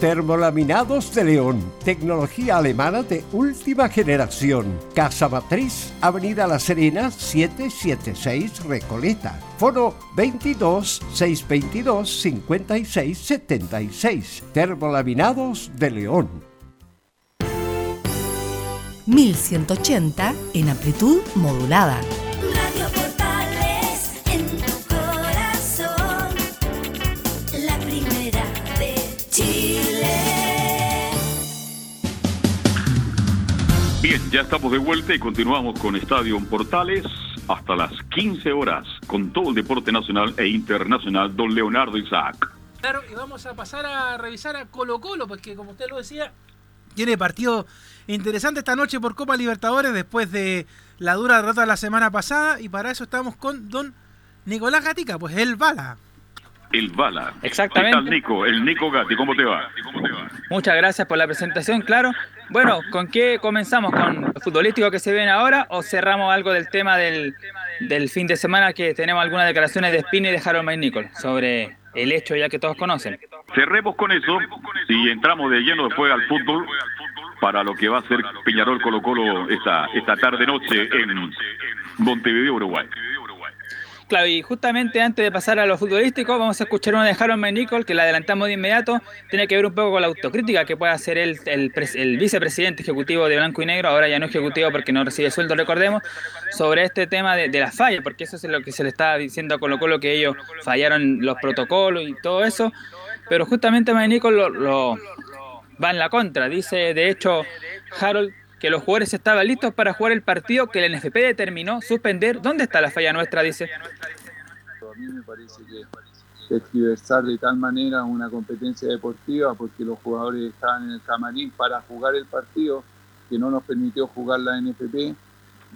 Termolaminados de León, tecnología alemana de última generación. Casa Matriz, Avenida La Serena, 776 Recoleta. Foro 22 622 56 76. Termolaminados de León. 1180 en amplitud modulada. Bien, Ya estamos de vuelta y continuamos con Estadio Portales hasta las 15 horas con todo el deporte nacional e internacional, don Leonardo Isaac. Claro, y vamos a pasar a revisar a Colo Colo, porque como usted lo decía, tiene partido interesante esta noche por Copa Libertadores después de la dura derrota la semana pasada, y para eso estamos con don Nicolás Gatica, pues él bala. El Bala. Exactamente. ¿Qué tal, Nico? El Nico Gatti, ¿cómo te va? Muchas gracias por la presentación, claro. Bueno, ¿con qué comenzamos? ¿Con lo futbolístico que se ven ahora o cerramos algo del tema del, del fin de semana que tenemos algunas declaraciones de Spina y de Harold Nicol sobre el hecho ya que todos conocen? Cerremos con eso y entramos de lleno después al fútbol para lo que va a ser Peñarol Colo Colo esta, esta tarde-noche en Montevideo, Uruguay. Claro, y justamente antes de pasar a lo futbolístico, vamos a escuchar una de Harold Nicol que la adelantamos de inmediato. Tiene que ver un poco con la autocrítica que puede hacer el, el, pres- el vicepresidente ejecutivo de Blanco y Negro, ahora ya no ejecutivo porque no recibe sueldo, recordemos, sobre este tema de, de las fallas, porque eso es lo que se le está diciendo a Colo Colo, que ellos fallaron los protocolos y todo eso. Pero justamente Nicol lo, lo va en la contra. Dice, de hecho, Harold que los jugadores estaban listos para jugar el partido que el NFP determinó suspender. ¿Dónde está la falla nuestra? Dice. A mí me parece que tergiversar de tal manera una competencia deportiva porque los jugadores estaban en el camarín para jugar el partido que no nos permitió jugar la NFP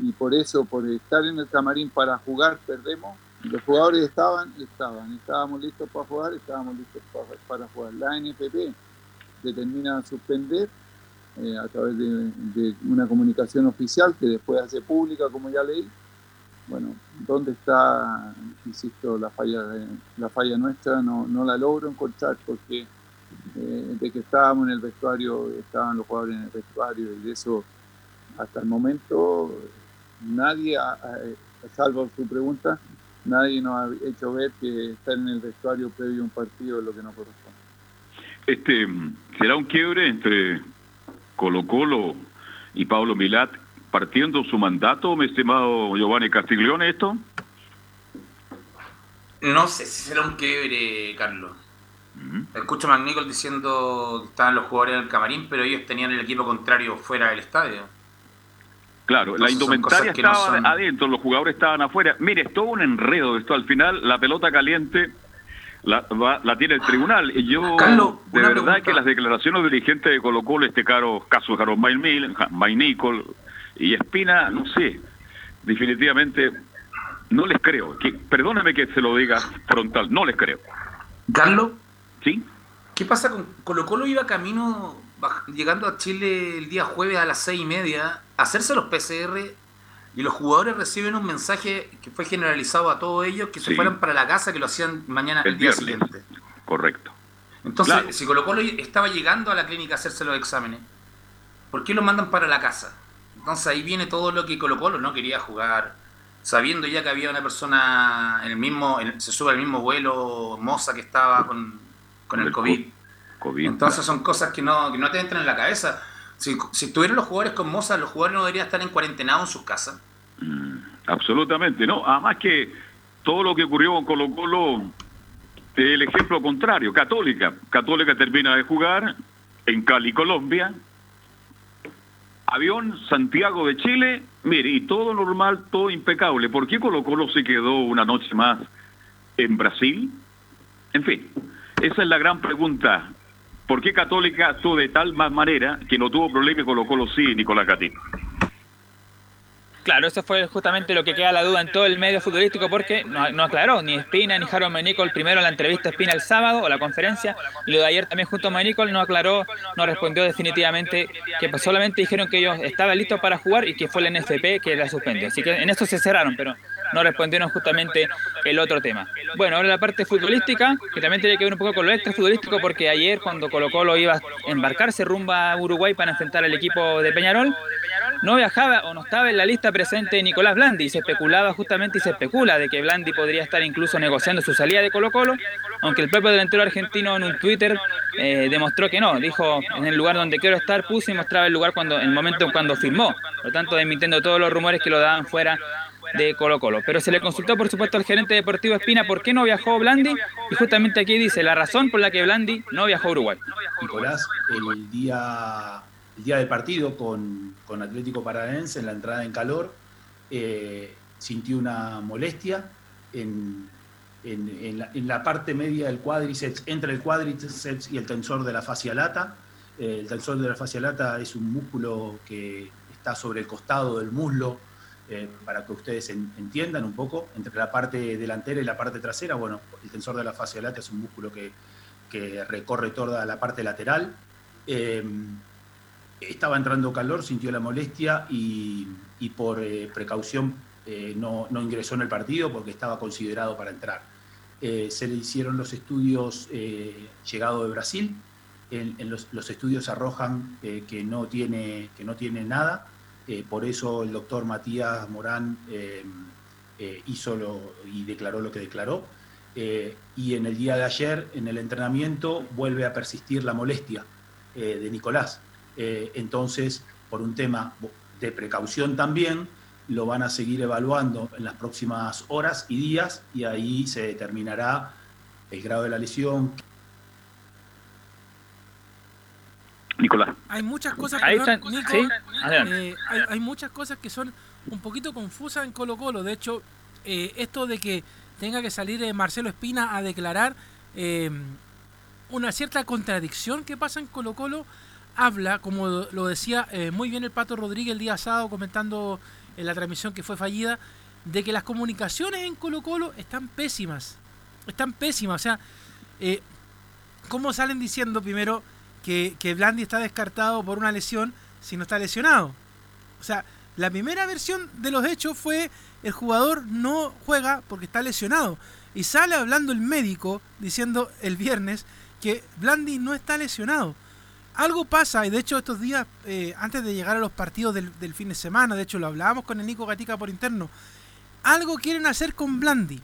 y por eso, por estar en el camarín para jugar, perdemos. Los jugadores estaban, estaban, estábamos listos para jugar, estábamos listos para jugar. La NFP determina suspender eh, a través de, una comunicación oficial que después hace pública, como ya leí. Bueno, ¿dónde está, insisto, la falla, de- la falla nuestra? No, no la logro encontrar porque eh, de que estábamos en el vestuario, estaban los jugadores en el vestuario y de eso hasta el momento nadie, salvo su pregunta, nadie nos ha hecho ver que estar en el vestuario previo a un partido es lo que nos corresponde. Este, ¿Será un quiebre entre Colo Colo y Pablo Milat partiendo su mandato, mi estimado Giovanni Castiglione, esto? No sé si será un quiebre, Carlos. Escucho a McNichol diciendo que estaban los jugadores en el camarín, pero ellos tenían el equipo contrario fuera del estadio. Claro, la Entonces indumentaria no estaba son- adentro, los jugadores estaban afuera. Mire, es todo un enredo esto. Al final, la pelota caliente la, va- la tiene el tribunal. Y yo, Carlos, de verdad pregunta. que las declaraciones del dirigente de Colo Colo, este caro caso de Harold Maynil, Nicol y Espina, no sé, definitivamente no les creo. Que, perdóname que se lo diga frontal, no les creo. Carlos. ¿Sí? ¿Qué pasa con Colo Colo iba camino, llegando a Chile el día jueves a las seis y media, a hacerse los PCR y los jugadores reciben un mensaje que fue generalizado a todos ellos que se Sí. fueran para la casa que lo hacían mañana el, El día viernes. siguiente. Correcto. Entonces, Claro. si Colo Colo estaba llegando a la clínica a hacerse los exámenes, ¿por qué lo mandan para la casa? Entonces ahí viene todo lo que Colo Colo no quería jugar, sabiendo ya que había una persona en el mismo, en- se sube al mismo vuelo, Moza que estaba con, con el el COVID. COVID. Entonces son cosas que no, que no te entran en la cabeza. Si, si estuvieran los jugadores con Moza, los jugadores no deberían estar en cuarentenado en sus casas. Absolutamente, no. Además que todo lo que ocurrió con Colo Colo el ejemplo contrario. Católica. Católica termina de jugar en Cali, Colombia. Avión Santiago de Chile. Mire, y todo normal, todo impecable. ¿Por qué Colo Colo se quedó una noche más en Brasil? En fin, esa es la gran pregunta. ¿Por qué Católica actuó de tal más manera que no tuvo problema y Colo Colo sí, Nicolás Gatín? Claro, eso fue justamente lo que queda la duda en todo el medio futbolístico porque no, aclaró ni Espina ni Harold Menicol. Primero la entrevista Espina el sábado o la conferencia y lo de ayer también junto a Menicol. No aclaró, no respondió definitivamente que pues solamente dijeron que ellos estaban listos para jugar y que fue el NFP que la suspendió. Así que en eso se cerraron, pero no respondieron justamente el otro tema. Bueno, ahora la parte futbolística, que también tiene que ver un poco con lo extra futbolístico porque ayer cuando Colo Colo iba a embarcarse rumbo a Uruguay para enfrentar al equipo de Peñarol, no viajaba o no estaba en la lista presente Nicolás Blandi. Y se especulaba justamente y se especula de que Blandi podría estar incluso negociando su salida de Colo Colo, aunque el propio delantero argentino en un Twitter eh, demostró que no, dijo en el lugar donde quiero estar puse y mostraba el lugar cuando el momento en cuando firmó, por lo tanto desmintiendo todos los rumores que lo daban fuera de Colo Colo. Pero se le consultó por supuesto al gerente deportivo Espina por qué no viajó Blandi y justamente aquí dice la razón por la que Blandi no viajó a Uruguay. Nicolás, el día el día del partido con, con Atlético Paranaense en la entrada en calor, eh, sintió una molestia en, en- la parte media del cuádriceps, entre el cuádriceps y el tensor de la fascia lata. Eh, el tensor de la fascia lata es un músculo que está sobre el costado del muslo, eh, para que ustedes en- entiendan un poco, entre la parte delantera y la parte trasera. Bueno, el tensor de la fascia lata es un músculo que, recorre toda la parte lateral. Eh, estaba entrando calor, sintió la molestia y, por eh, precaución eh, no, ingresó en el partido porque estaba considerado para entrar. Se le hicieron los estudios llegado de Brasil. Los, estudios arrojan que no tiene nada. Eh, por eso el doctor Matías Morán eh, eh, hizo lo, y declaró lo que declaró. Eh, y en el día de ayer, en el entrenamiento, vuelve a persistir la molestia de Nicolás. Entonces, por un tema de precaución también, lo van a seguir evaluando en las próximas horas y días y ahí se determinará el grado de la lesión. Hay muchas cosas que son- están, Nico, sí, adelante. eh, hay, hay muchas cosas que son un poquito confusas en Colo Colo. De hecho, eh, esto de que tenga que salir eh, Marcelo Espina a declarar eh, una cierta contradicción que pasa en Colo Colo, habla, como lo decía eh, muy bien el Pato Rodríguez el día sábado comentando en la transmisión que fue fallida, de que las comunicaciones en Colo Colo están pésimas. Están pésimas. O sea, eh, ¿cómo salen diciendo primero que, que Blandi está descartado por una lesión si no está lesionado? O sea, la primera versión de los hechos fue el jugador no juega porque está lesionado. Y sale hablando el médico diciendo el viernes que Blandi no está lesionado. Algo pasa, y de hecho estos días, eh, antes de llegar a los partidos del, del fin de semana, de hecho lo hablábamos con el Nico Gatica por interno, algo quieren hacer con Blandi.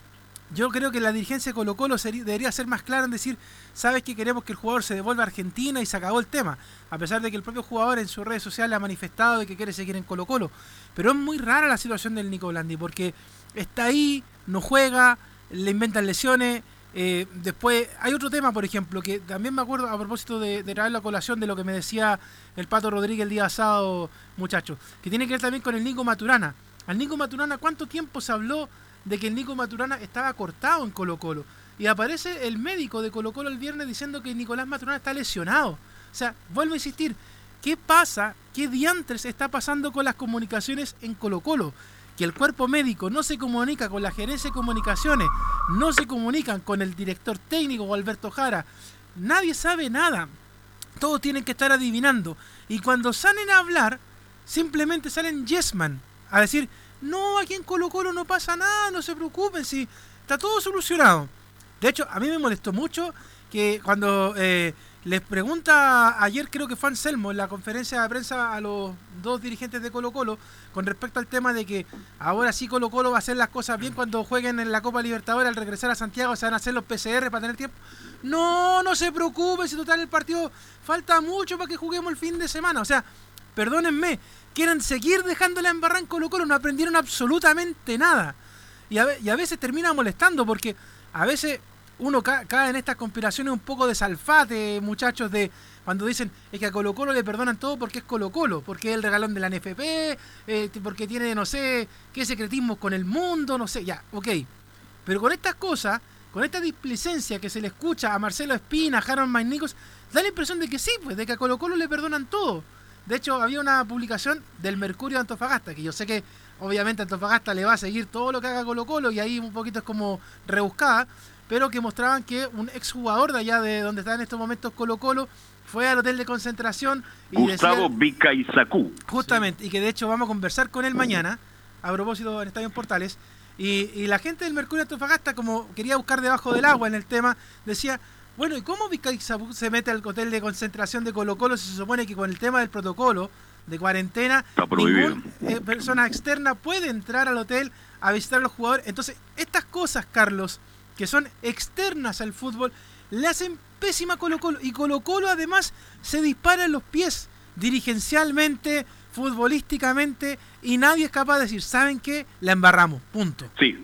Yo creo que la dirigencia de Colo Colo debería ser más clara en decir, sabes que queremos que el jugador se devuelva a Argentina y se acabó el tema. A pesar de que el propio jugador en sus redes sociales ha manifestado de que quiere seguir en Colo Colo. Pero es muy rara la situación del Nico Blandi porque está ahí, no juega, le inventan lesiones. eh, después hay otro tema, por ejemplo, que también me acuerdo a propósito de, traer la colación de lo que me decía el Pato Rodríguez el día sábado, muchachos, que tiene que ver también con el Nico Maturana. Al Nico Maturana, ¿cuánto tiempo se habló de que Nico Maturana estaba cortado en Colo Colo? Y aparece el médico de Colo Colo el viernes diciendo que Nicolás Maturana está lesionado. O sea, vuelvo a insistir, ¿qué pasa? ¿Qué diantres está pasando con las comunicaciones en Colo Colo? Que el cuerpo médico no se comunica con la gerencia de comunicaciones, no se comunican con el director técnico Alberto Jara. Nadie sabe nada. Todos tienen que estar adivinando. Y cuando salen a hablar, simplemente salen Yesman a decir, no, aquí en Colo Colo no pasa nada, no se preocupen, si está todo solucionado. De hecho, a mí me molestó mucho que cuando eh, les pregunta ayer, creo que fue Anselmo, en la conferencia de prensa a los dos dirigentes de Colo Colo, con respecto al tema de que ahora sí Colo Colo va a hacer las cosas bien cuando jueguen en la Copa Libertadores, al regresar a Santiago se van a hacer los PCR para tener tiempo. No, no se preocupen, si total el partido falta mucho para que juguemos el fin de semana. O sea, perdónenme, quieren seguir dejándola en barran Colo Colo, no aprendieron absolutamente nada. Y a, y a veces termina molestando porque a veces uno ca- cae en estas conspiraciones un poco de salfate, muchachos, de cuando dicen es que a Colo Colo le perdonan todo porque es Colo Colo, porque es el regalón de la NFP, eh, porque tiene, no sé, qué secretismo con el mundo, no sé, ya, ok. Pero con estas cosas, con esta displicencia que se le escucha a Marcelo Espina, a Harold Magnicos, da la impresión de que sí, pues, de que a Colo Colo le perdonan todo. De hecho, había una publicación del Mercurio de Antofagasta, que yo sé que obviamente Antofagasta le va a seguir todo lo que haga Colo Colo y ahí un poquito es como rebuscada, pero que mostraban que un exjugador de allá de donde está en estos momentos Colo Colo fue al hotel de concentración y Gustavo Vicaizacú. Justamente, y que de hecho vamos a conversar con él mañana, a propósito en Estadio en Portales. Y, y la gente del Mercurio de Antofagasta, como quería buscar debajo del agua en el tema, decía, bueno, ¿y cómo Vizcaizabu se mete al hotel de concentración de Colo Colo si se supone que con el tema del protocolo de cuarentena, Está prohibido. ningún, eh, persona externa puede entrar al hotel a visitar a los jugadores? Entonces, estas cosas, Carlos, que son externas al fútbol, le hacen pésima a Colo Colo. Y Colo Colo además se dispara en los pies dirigencialmente, futbolísticamente, y nadie es capaz de decir, ¿saben qué? La embarramos, punto. Sí,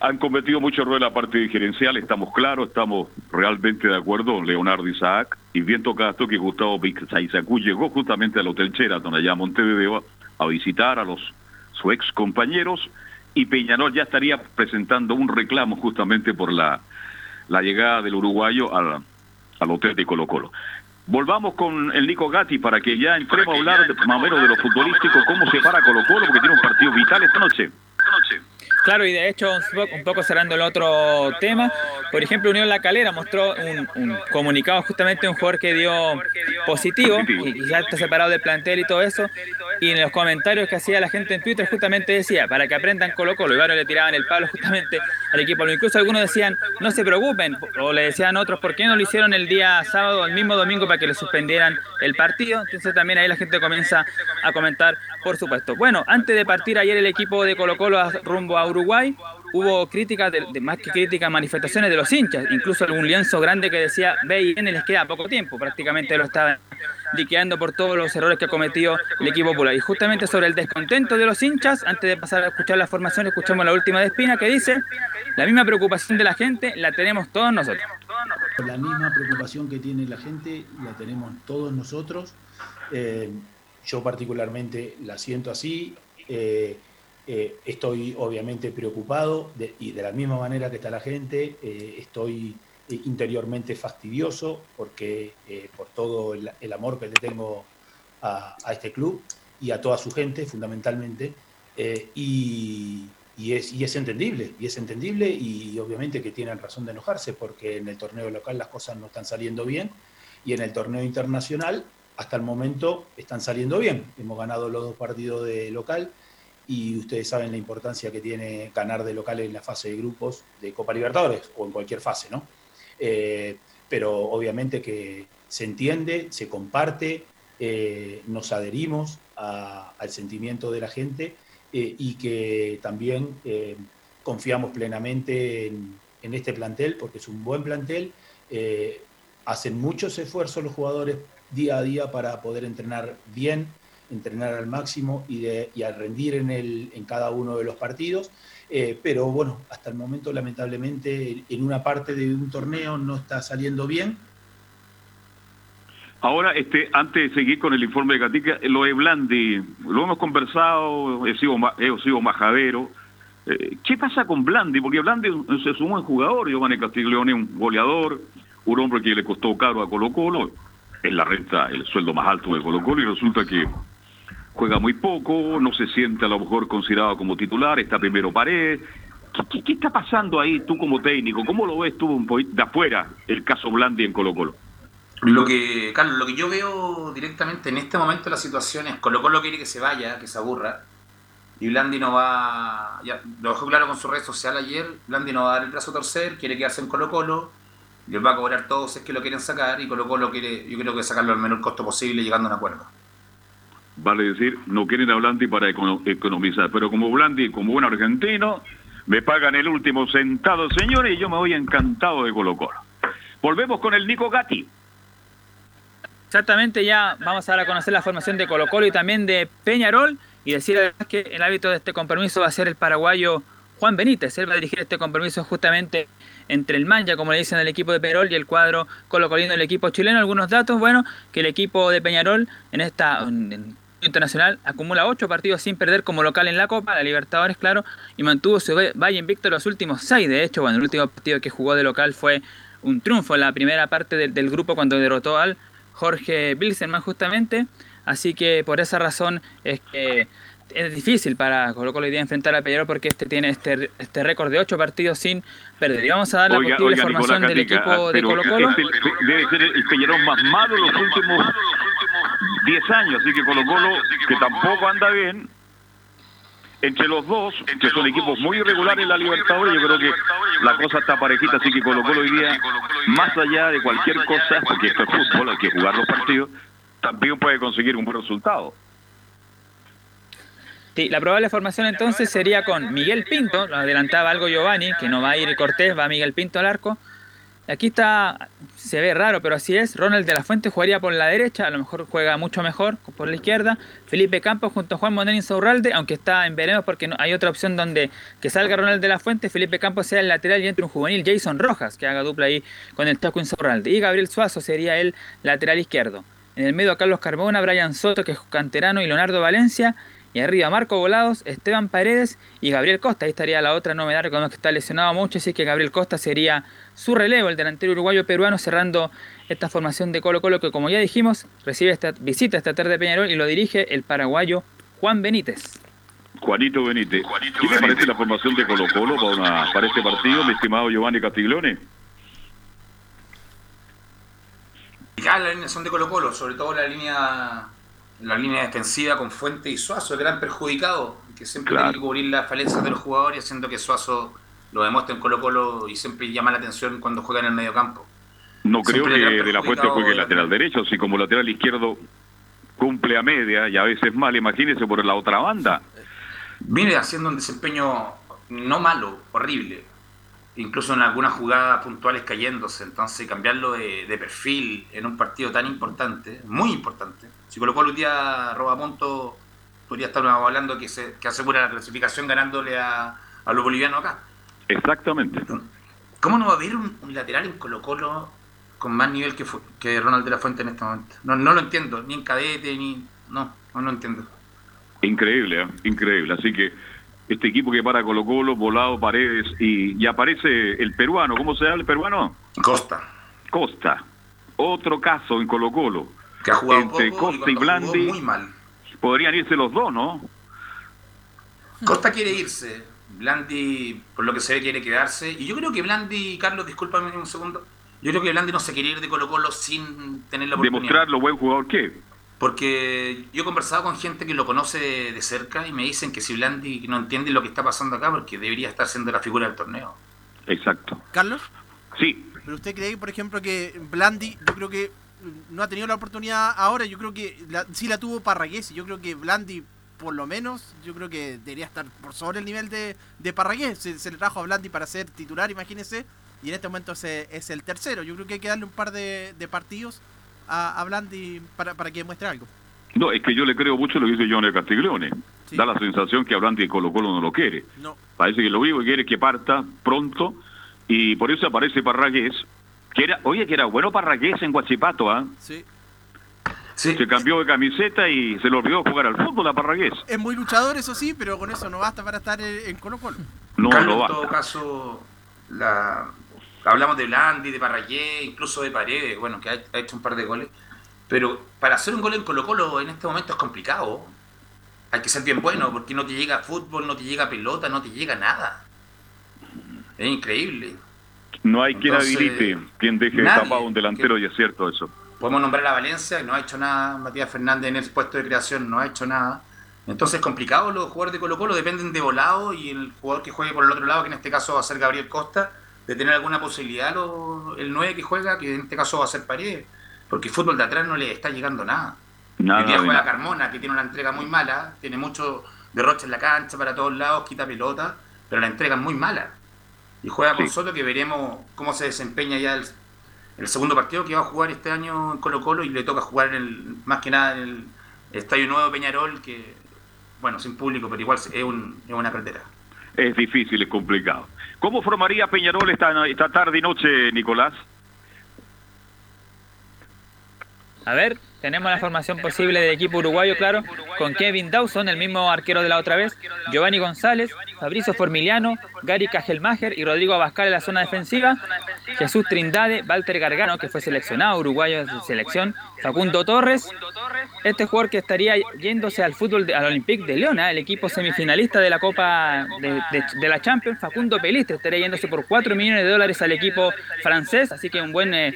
han cometido muchos errores en la parte gerencial, estamos claros, estamos realmente de acuerdo, Leonardo Isaac y bien tocasto que Gustavo Saizacú llegó justamente al Hotel Sheraton allá a Montevideo a visitar a los su ex compañeros y Peñarol ya estaría presentando un reclamo justamente por la, la llegada del uruguayo al, al hotel de Colo Colo. Volvamos con el Nico Gatti para que ya entremos a hablar de, más o menos de lo futbolístico, cómo se para Colo Colo, porque tiene un partido vital esta noche. Claro, y de hecho, un poco, cerrando el otro tema, por ejemplo, Unión La Calera mostró un, un comunicado justamente de un jugador que dio positivo y ya está separado del plantel y todo eso. Y en los comentarios que hacía la gente en Twitter justamente decía, para que aprendan Colo Colo, y varios le tiraban el palo justamente al equipo. Incluso algunos decían, no se preocupen, o le decían otros, ¿por qué no lo hicieron el día sábado el mismo domingo para que le suspendieran el partido? Entonces también ahí la gente comienza a comentar, por supuesto. Bueno, antes de partir ayer el equipo de Colo Colo rumbo a Uruguay, hubo críticas, de, más que críticas, manifestaciones de los hinchas, incluso algún lienzo grande que decía, ve y viene, les queda poco tiempo, prácticamente lo estaban liquidando por todos los errores que ha cometido el equipo popular. Y justamente sobre el descontento de los hinchas, antes de pasar a escuchar la formación, escuchamos la última de Espina que dice, la misma preocupación de la gente la tenemos todos nosotros. La misma preocupación que tiene la gente la tenemos todos nosotros. Eh, yo particularmente la siento así. Eh, eh, estoy obviamente preocupado de- y de la misma manera que está la gente, eh, estoy eh, interiormente fastidioso porque eh, por todo el, el amor que le tengo a, a este club y a toda su gente fundamentalmente. eh, y, y es, y es entendible, y es entendible y obviamente que tienen razón de enojarse porque en el torneo local las cosas no están saliendo bien y en el torneo internacional hasta el momento están saliendo bien. Hemos ganado los dos partidos de local y ustedes saben la importancia que tiene ganar de local en la fase de grupos de Copa Libertadores o en cualquier fase, ¿no? Eh, pero obviamente que se entiende, se comparte, eh, nos adherimos al sentimiento de la gente eh, y que también confiamos plenamente en, en este plantel porque es un buen plantel. hacen muchos esfuerzos los jugadores día a día para poder entrenar bien, entrenar al máximo y, de, y a rendir en, el, en cada uno de los partidos. Eh, pero bueno, hasta el momento lamentablemente en una parte de un torneo no está saliendo bien. Ahora, este, antes de seguir con el informe de Gatica, lo de Blandi, lo hemos conversado, he sido, he sido majadero. Eh, ¿Qué pasa con Blandi? Porque Blandi es un buen jugador, Giovanni Castiglione un goleador, un hombre que le costó caro a Colo Colo, es la renta, el sueldo más alto de Colo Colo, y resulta que juega muy poco, no se siente a lo mejor considerado como titular, está primero pared. ¿Qué, qué, qué está pasando ahí tú como técnico? ¿Cómo lo ves tú un de afuera el caso Blandi en Colo Colo? Lo que, Carlos, lo que yo veo directamente en este momento la situación es Colo Colo quiere que se vaya, que se aburra. Y Blandi no va, ya lo dejó claro con su red social ayer, Blandi no va a dar el brazo a torcer, quiere quedarse en Colo Colo, les va a cobrar todo si es que lo quieren sacar y Colo Colo quiere, yo creo que sacarlo al menor costo posible llegando a un acuerdo. Vale decir, no quieren a Blandi para econo- economizar, pero como Blandi, como buen argentino, me pagan el último centavo, señores, y yo me voy encantado de Colo Colo. Volvemos con el Nico Gatti. Exactamente, ya vamos a dar a conocer la formación de Colo Colo y también de Peñarol y decir además que el hábito de este compromiso va a ser el paraguayo Juan Benítez. Él va a dirigir este compromiso justamente entre el Manja, como le dicen el equipo de Peñarol, y el cuadro Colo Colino del equipo chileno. Algunos datos, bueno, que el equipo de Peñarol en esta internacional acumula ocho partidos sin perder como local en la Copa, la Libertadores, claro, y mantuvo su valle invicto los últimos seis. De hecho, bueno, el último partido que jugó de local fue un triunfo en la primera parte del, del grupo cuando derrotó al Jorge Bilzerman justamente. Así que por esa razón es que es difícil para Colo Colo hoy día enfrentar a Peñarol porque este tiene este, este récord de ocho partidos sin perder. Y vamos a dar la Oiga, posible oiga, formación Nicolás del equipo de Colo Colo. este debe ser el Peñarol más malo los últimos 10 años, así que Colo Colo, que tampoco anda bien, entre los dos, que son equipos muy irregulares en la Libertadores, yo creo que la cosa está parejita, así que Colo Colo hoy día, más allá de cualquier cosa, porque esto es fútbol, hay que jugar los partidos, también puede conseguir un buen resultado. Sí, la probable formación entonces sería con Miguel Pinto, lo adelantaba algo Giovanni, que no va a ir Cortés, va Miguel Pinto al arco. Aquí está, se ve raro, pero así es. Ronald de la Fuente jugaría por la derecha, a lo mejor juega mucho mejor por la izquierda. Felipe Campos junto a Juan Monel Insaurralde, aunque está en veremos porque no, hay otra opción donde que salga Ronald de la Fuente, Felipe Campos sea el lateral y entre un juvenil Jason Rojas, que haga dupla ahí con el Taco Insaurralde. Y Gabriel Suazo sería el lateral izquierdo. En el medio a Carlos Carbona, Brian Soto, que es canterano, y Leonardo Valencia. Y arriba Marco Volados, Esteban Paredes y Gabriel Costa. Ahí estaría la otra novedad, recordemos que está lesionado mucho, así que Gabriel Costa sería su relevo, el delantero uruguayo peruano, cerrando esta formación de Colo Colo que como ya dijimos, recibe esta visita esta tarde de Peñarol y lo dirige el paraguayo Juan Benítez. Juanito Benítez. ¿Qué le parece la formación de Colo Colo para, una- para este partido, mi estimado Giovanni Castiglione? Ya la línea son de Colo Colo, sobre todo la línea la línea defensiva con Fuente y Suazo, el gran perjudicado, que siempre Claro. tiene que cubrir las falencias de los jugadores, haciendo que Suazo lo demuestre en Colo Colo y siempre llama la atención cuando juega en el medio campo. No creo Siempre que de la Fuente juegue la- lateral derecho, si como lateral izquierdo cumple a media y a veces mal, imagínese por la otra banda. Viene haciendo un desempeño no malo, horrible. Incluso en algunas jugadas puntuales cayéndose. Entonces cambiarlo de, de perfil en un partido tan importante, muy importante. Si Colo Colo un día roba puntos, podría estar hablando que, se, que asegura la clasificación ganándole a, a los bolivianos acá. Exactamente. ¿Cómo no va a haber un, un lateral en Colo Colo con más nivel que, que Ronald de la Fuente en este momento? No, no lo entiendo, ni en cadete, ni... No, no lo entiendo. Increíble, ¿eh? increíble. Así que este equipo que para Colo Colo, Volado, Paredes y, y aparece el peruano. ¿Cómo se llama el peruano? Costa. Costa. Otro caso en Colo Colo. Que ha jugado Entre poco y Costa y, jugó Blandi muy mal. podrían irse los dos, ¿no? Costa quiere irse. Blandi, por lo que se ve, quiere quedarse. Y yo creo que Blandi, Carlos, discúlpame un segundo. Yo creo que Blandi no se quiere ir de Colo Colo sin tener la oportunidad. Demostrar lo buen jugador que es. Porque yo he conversado con gente que lo conoce de, de cerca y me dicen que si Blandi no entiende lo que está pasando acá, porque debería estar siendo la figura del torneo. Exacto. Carlos, Sí, pero usted cree, por ejemplo, que Blandi, yo creo que no ha tenido la oportunidad ahora, yo creo que la- sí la tuvo Parragués y yo creo que Blandi, por lo menos, yo creo que debería estar por sobre el nivel de, de Parragués. Se, se le trajo a Blandi para ser titular, imagínese, y en este momento se- es el tercero. Yo creo que hay que darle un par de, de partidos a, a Blandi para, para que demuestre algo. no, es que yo le creo mucho lo que dice Johnny Castiglione. Da la sensación que Ablandi de Colo Colo no lo quiere. No. Parece que lo único que quiere es que parta pronto y por eso aparece Parragués. Que era, oye, que era bueno Parragués en Guachipato, ¿ah? Sí. Se cambió de camiseta y se le olvidó jugar al fútbol a Parragués. Es muy luchador, eso sí, pero con eso no basta para estar en en Colo Colo. No, Carlos, no en basta. todo caso, la, hablamos de Blandi, de Parragué, incluso de Paredes, bueno, que ha, hecho un par de goles. Pero para hacer un gol en Colo Colo en este momento es complicado. Hay que ser bien bueno, porque no te llega fútbol, no te llega pelota, no te llega nada. Es increíble. No hay quien habilite, quien deje nadie tapado un delantero y es cierto eso. Podemos nombrar a Valencia, que no ha hecho nada. Matías Fernández en el puesto de creación no ha hecho nada. Entonces es complicado, los jugadores de Colo Colo dependen de volado y el jugador que juegue por el otro lado, que en este caso va a ser Gabriel Costa, de tener alguna posibilidad lo- el 9 que juega, que en este caso va a ser Paredes, porque el fútbol de atrás no le está llegando nada. Nada Hoy día de juega nada. Carmona, que tiene una entrega muy mala, tiene mucho derroche en la cancha para todos lados, quita pelota, pero la entrega es muy mala. Y juega con Soto, que veremos cómo se desempeña ya el, el segundo partido que va a jugar este año en Colo Colo y le toca jugar en el, más que nada en el Estadio Nuevo de Peñarol, que, bueno, sin público, pero igual es, un, es una cartera. Es difícil, es complicado. ¿Cómo formaría Peñarol esta, esta tarde y noche, Nicolás? A ver, tenemos la formación posible del equipo uruguayo, claro, con Kevin Dawson, el mismo arquero de la otra vez, Giovanni González, Fabricio Formiliano, Gary Cajelmacher y Rodrigo Abascal en la zona defensiva, Jesús Trindade, Walter Gargano, que fue seleccionado uruguayo de selección, Facundo Torres, este jugador que estaría yéndose al fútbol, de- al Olympique de Leona, el equipo semifinalista de la Copa de la Champions, Facundo Pelistre, estaría yéndose por 4 millones de dólares al equipo francés, así que un buen, eh,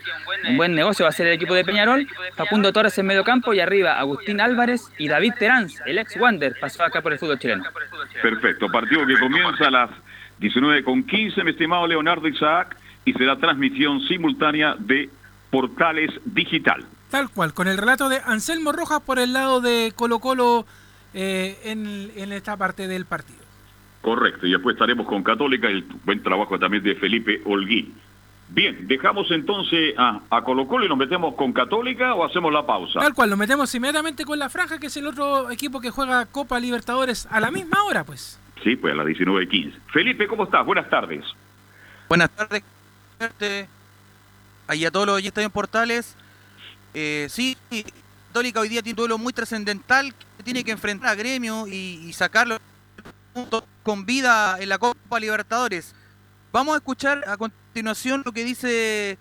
un buen negocio va a ser el equipo de Peñarol, Facundo Torres en medio campo y arriba Agustín Álvarez y David Terán, el ex Wander, pasó acá por el fútbol chileno. Perfecto, partido que comienza a las 19 con 15, mi estimado Leonardo Isaac, y será transmisión simultánea de Portales Digital. Tal cual, con el relato de Anselmo Rojas por el lado de Colo Colo eh, en, en esta parte del partido. Correcto, y después estaremos con Católica y el buen trabajo también de Felipe Holguín. Bien, dejamos entonces a, a Colo Colo y nos metemos con Católica o hacemos la pausa. Tal cual, nos metemos inmediatamente con la Franja, que es el otro equipo que juega Copa Libertadores a la misma hora, pues. Sí, pues a las 19.15. Felipe, ¿cómo estás? Buenas tardes. Buenas tardes. Ahí a todos los oyentes en portales. Eh, sí, Católica hoy día tiene un duelo muy trascendental que tiene que enfrentar a Gremio y, y sacarlo puntos con vida en la Copa Libertadores. Vamos a escuchar a continuación lo que dice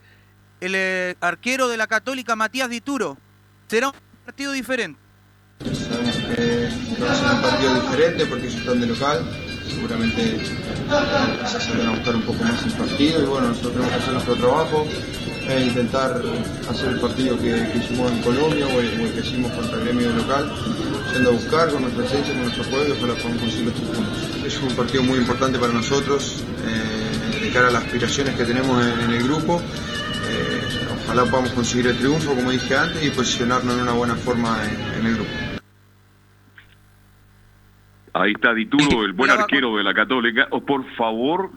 el eh, arquero de la Católica, Matías Dituro. Será un partido diferente. Sabemos que va a ser un partido diferente porque ellos están de local. Seguramente se van a gustar un poco más el partido y bueno, nosotros tenemos que hacer nuestro trabajo e intentar hacer el partido que, hicimos en Colombia o el, que hicimos contra el gremio local, yendo a buscar con nuestra esencia, con nuestro juego ojalá podamos conseguir los puntos. Es un partido muy importante para nosotros eh, de cara a las aspiraciones que tenemos en, en el grupo. Eh, ojalá podamos conseguir el triunfo, como dije antes, y posicionarnos en una buena forma en- en el grupo. Ahí está Dituro, el buen arquero de la Católica. O por favor,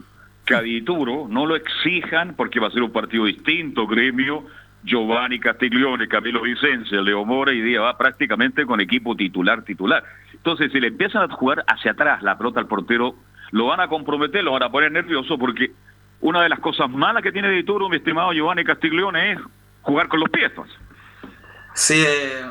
que a Dituro no lo exijan porque va a ser un partido distinto, gremio. Giovanni Castiglione, Camilo Vicencio, Leo Mora y día va prácticamente con equipo titular, titular. Entonces, si le empiezan a jugar hacia atrás la pelota al portero, lo van a comprometer, lo van a poner nervioso porque una de las cosas malas que tiene Dituro, mi estimado Giovanni Castiglione, es jugar con los pies. pues. Sí, eh,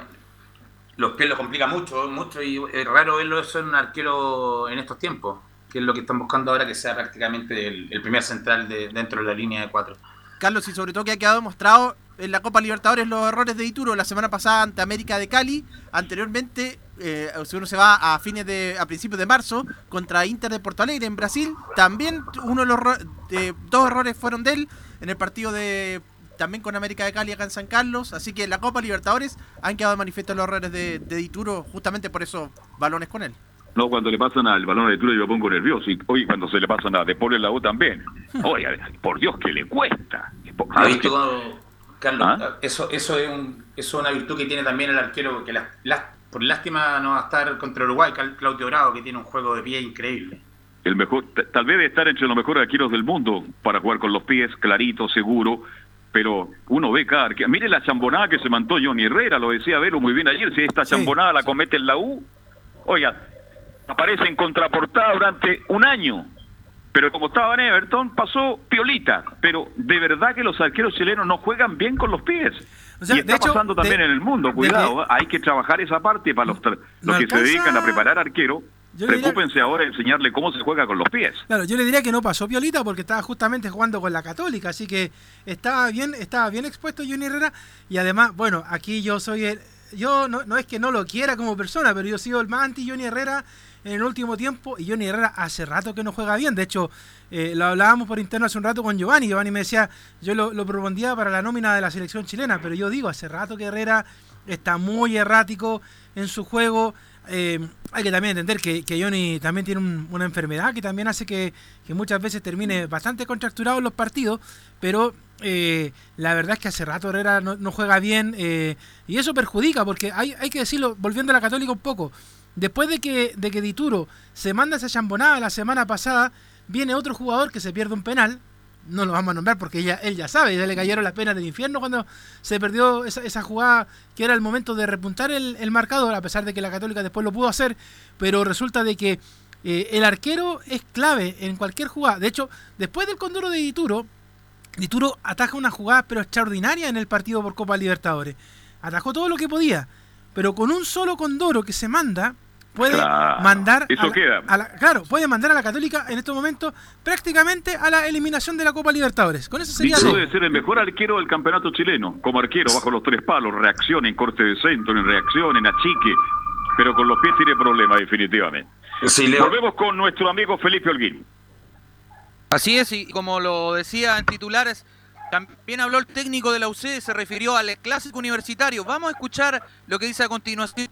los pies lo complica mucho, mucho y es raro verlo eso en un arquero en estos tiempos, que es lo que están buscando ahora que sea prácticamente el, el primer central de, dentro de la línea de cuatro. Carlos, y sobre todo que ha quedado demostrado en la Copa Libertadores los errores de Ituro la semana pasada ante América de Cali, anteriormente, eh, si uno se va a fines de, a principios de marzo, contra Inter de Porto Alegre en Brasil, también uno de los de- dos errores fueron de él en el partido de también con América de Cali acá en San Carlos, así que en la Copa Libertadores han quedado de manifiesto los errores de, de Dituro, justamente por esos balones con él. No, cuando le pasan al balón de Dituro yo me pongo nervioso. Y hoy cuando se le pasan a De Paul en la U también. *laughs* Oiga, por Dios, que le cuesta. Por ¿Ha visto Carlos, ¿Ah? eso, eso, es un, eso es una virtud que tiene también el arquero, que la- la- por lástima no va a estar contra Uruguay, Claudio Bravo, que tiene un juego de pie increíble. el mejor, tal vez de estar entre los mejores arqueros del mundo para jugar con los pies, clarito, seguro, pero uno ve cada arquero. Mire la chambonada que se mandó Johnny Herrera, lo decía Velo muy bien ayer, si esta chambonada la comete en la U, oiga, aparece en contraportada durante un año. Pero como estaba en Everton, pasó piolita. Pero de verdad que los arqueros chilenos no juegan bien con los pies. O sea, y está hecho, pasando también de- en el mundo, cuidado, ¿eh? hay que trabajar esa parte para los, No los que se dedican a preparar arquero. Yo diría- Preocúpense ahora de enseñarle cómo se juega con los pies. Claro, yo le diría que no pasó Piolita porque estaba justamente jugando con la Católica, así que estaba bien, estaba bien expuesto Johnny Herrera y además, bueno, aquí yo soy el yo no, no es que no lo quiera como persona, pero yo sigo el más anti Johnny Herrera en el último tiempo y Johnny Herrera hace rato que no juega bien, de hecho eh, lo hablábamos por interno hace un rato con Giovanni, Giovanni me decía, yo lo, lo propondía para la nómina de la selección chilena, pero yo digo, hace rato que Herrera está muy errático en su juego, eh, hay que también entender que, que Johnny también tiene un- una enfermedad que también hace que, que muchas veces termine bastante contracturado en los partidos, pero eh, la verdad es que hace rato Herrera no, juega bien y eso perjudica porque hay, hay que decirlo, volviendo a la católica un poco, después de que, de que Dituro se manda esa chambonada la semana pasada, viene otro jugador que se pierde un penal, no lo vamos a nombrar porque ya, él ya sabe, ya le cayeron las penas del infierno cuando se perdió esa, esa jugada que era el momento de repuntar el, el marcador, a pesar de que la Católica después lo pudo hacer, pero resulta de que eh, el arquero es clave en cualquier jugada. De hecho, después del condoro de Dituro, Dituro ataja una jugada pero extraordinaria en el partido por Copa Libertadores. Atajó todo lo que podía, pero con un solo condoro que se manda, puede Claro, mandar eso a la- queda. a la- claro, puede mandar a la Católica en estos momentos prácticamente a la eliminación de la Copa Libertadores. Con eso sería todo. debe ser el mejor arquero del campeonato chileno. Como arquero, bajo los tres palos, reacciona en corte de centro, en reacción, en achique. Pero con los pies tiene problemas, definitivamente. Volvemos con nuestro amigo Felipe Holguín. Así es, y como lo decía en titulares, también habló el técnico de la UC, se refirió al clásico universitario. Vamos a escuchar lo que dice a continuación.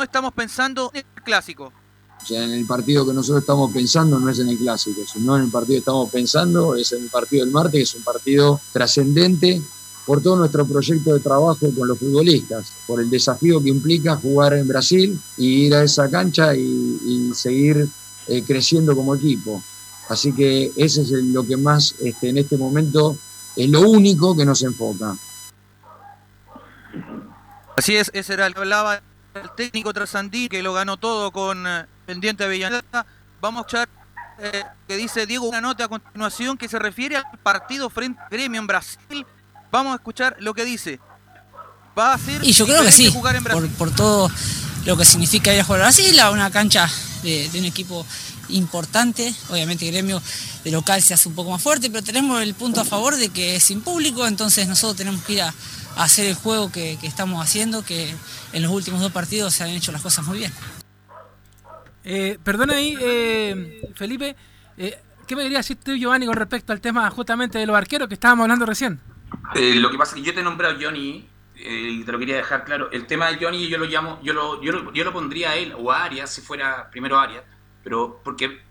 No estamos pensando en el clásico. O sea, en el partido que nosotros estamos pensando no es en el clásico, sino en el partido que estamos pensando es en el partido del martes, que es un partido trascendente por todo nuestro proyecto de trabajo con los futbolistas, por el desafío que implica jugar en Brasil y ir a esa cancha y, y seguir eh, creciendo como equipo. Así que ese es el- lo que más este, en este momento Es lo único que nos enfoca. Así es, ese era el que hablaba el técnico Trasandí, que lo ganó todo con eh, Pendiente Avellaneda. Vamos a escuchar eh, que dice Diego una nota a continuación que se refiere al partido frente a Gremio en Brasil. Vamos a escuchar lo que dice. Va a ser Y yo creo que sí, jugar en Brasil. por, por todo lo que significa ir a jugar a Brasil, a una cancha de, de un equipo importante. Obviamente Gremio de local se hace un poco más fuerte, pero tenemos el punto a favor de que es sin público, entonces nosotros tenemos que ir a hacer el juego que, que estamos haciendo, que en los últimos dos partidos se han hecho las cosas muy bien. Eh, perdona ahí, eh, Felipe, eh, ¿qué me querías decir tú, Giovanni, con respecto al tema justamente de los arqueros que estábamos hablando recién? Eh, lo que pasa es que yo te he nombrado a Johnny eh, y te lo quería dejar claro. El tema de Johnny yo lo llamo, yo lo, yo lo, yo lo pondría a él o a Arias si fuera primero Arias, pero porque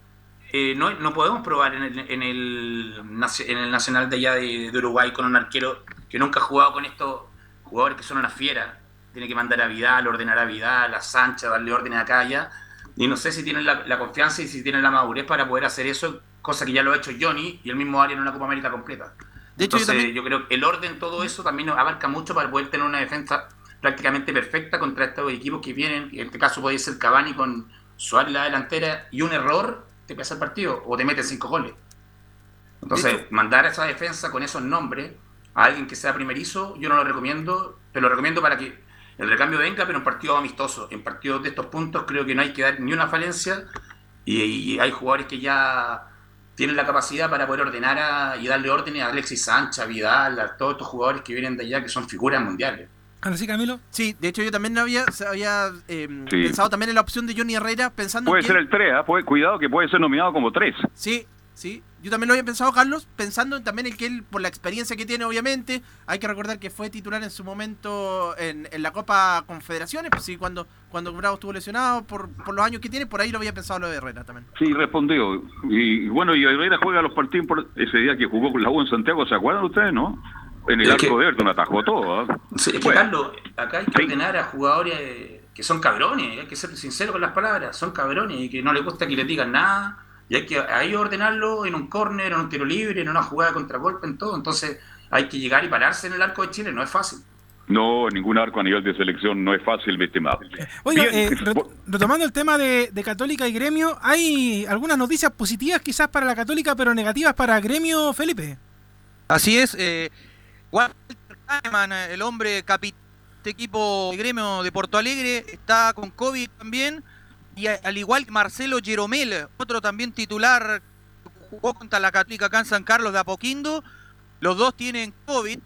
eh, no, no podemos probar en el, en, el, nacio- en el Nacional de allá de, de Uruguay con un arquero que nunca ha jugado con estos jugadores que son una fiera. Tiene que mandar a Vidal, ordenar a Vidal, a Sánchez, darle órdenes acá allá. Y no sé si tienen la, la confianza y si tienen la madurez para poder hacer eso, cosa que ya lo ha hecho Johnny y el mismo Arias en una Copa América completa. De hecho, yo Entonces, también- yo creo que el orden, todo eso también abarca mucho para poder tener una defensa prácticamente perfecta contra estos equipos que vienen. En este caso puede ser Cavani con Suárez en la delantera y un error te pasa el partido o te mete cinco goles. Entonces, mandar esa defensa con esos nombres a alguien que sea primerizo, yo no lo recomiendo, pero lo recomiendo para que el recambio venga, pero en partidos amistosos. En partidos de estos puntos creo que no hay que dar ni una falencia y, y hay jugadores que ya tienen la capacidad para poder ordenar a- y darle órdenes a Alexis Sánchez, a Vidal, a todos estos jugadores que vienen de allá que son figuras mundiales. Ahora sí, Camilo. Sí, de hecho yo también había, había eh, Sí. pensado también en la opción de Johnny Herrera, pensando Puede en ser que- el 3, cuidado que puede ser nominado como 3. Sí, sí. Yo también lo había pensado, Carlos, pensando en también en que él, por la experiencia que tiene, obviamente, hay que recordar que fue titular en su momento en, en la Copa Confederaciones, pues sí, cuando, cuando Bravo estuvo lesionado, por, por los años que tiene, por ahí lo había pensado lo de Herrera también. Sí, respondió. Y, y bueno, y Herrera juega los partidos por ese día que jugó con la U en Santiago, ¿se acuerdan ustedes, no? En el Es arco que- de Everton atajó todo. Sí, es que, Bueno, Carlos, acá hay que ordenar a jugadores eh, que son cabrones, hay que ser sincero con las palabras, son cabrones y que no les gusta que les digan nada. Y hay que ahí ordenarlo en un córner, en un tiro libre, en una jugada de contragolpe, en todo. Entonces hay que llegar y pararse en el arco de Chile, no es fácil. No, ningún arco a nivel de selección no es fácil, mi estimado. Oiga, Bien, eh, re- retomando el tema de, de Católica y Gremio, hay algunas noticias positivas quizás para la Católica, pero negativas para Gremio, Felipe. Así es, eh, Walter Kahneman, eh, el hombre capitán de este equipo de gremio de Porto Alegre, está con COVID también. Y a- al igual que Marcelo Jeromel, otro también titular, jugó contra la Católica acá en San Carlos de Apoquindo. Los dos tienen COVID.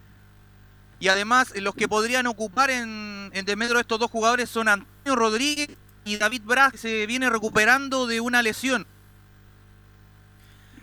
Y además, eh, los que podrían ocupar en, en desmedro de estos dos jugadores son Antonio Rodríguez y David Braz, que se viene recuperando de una lesión.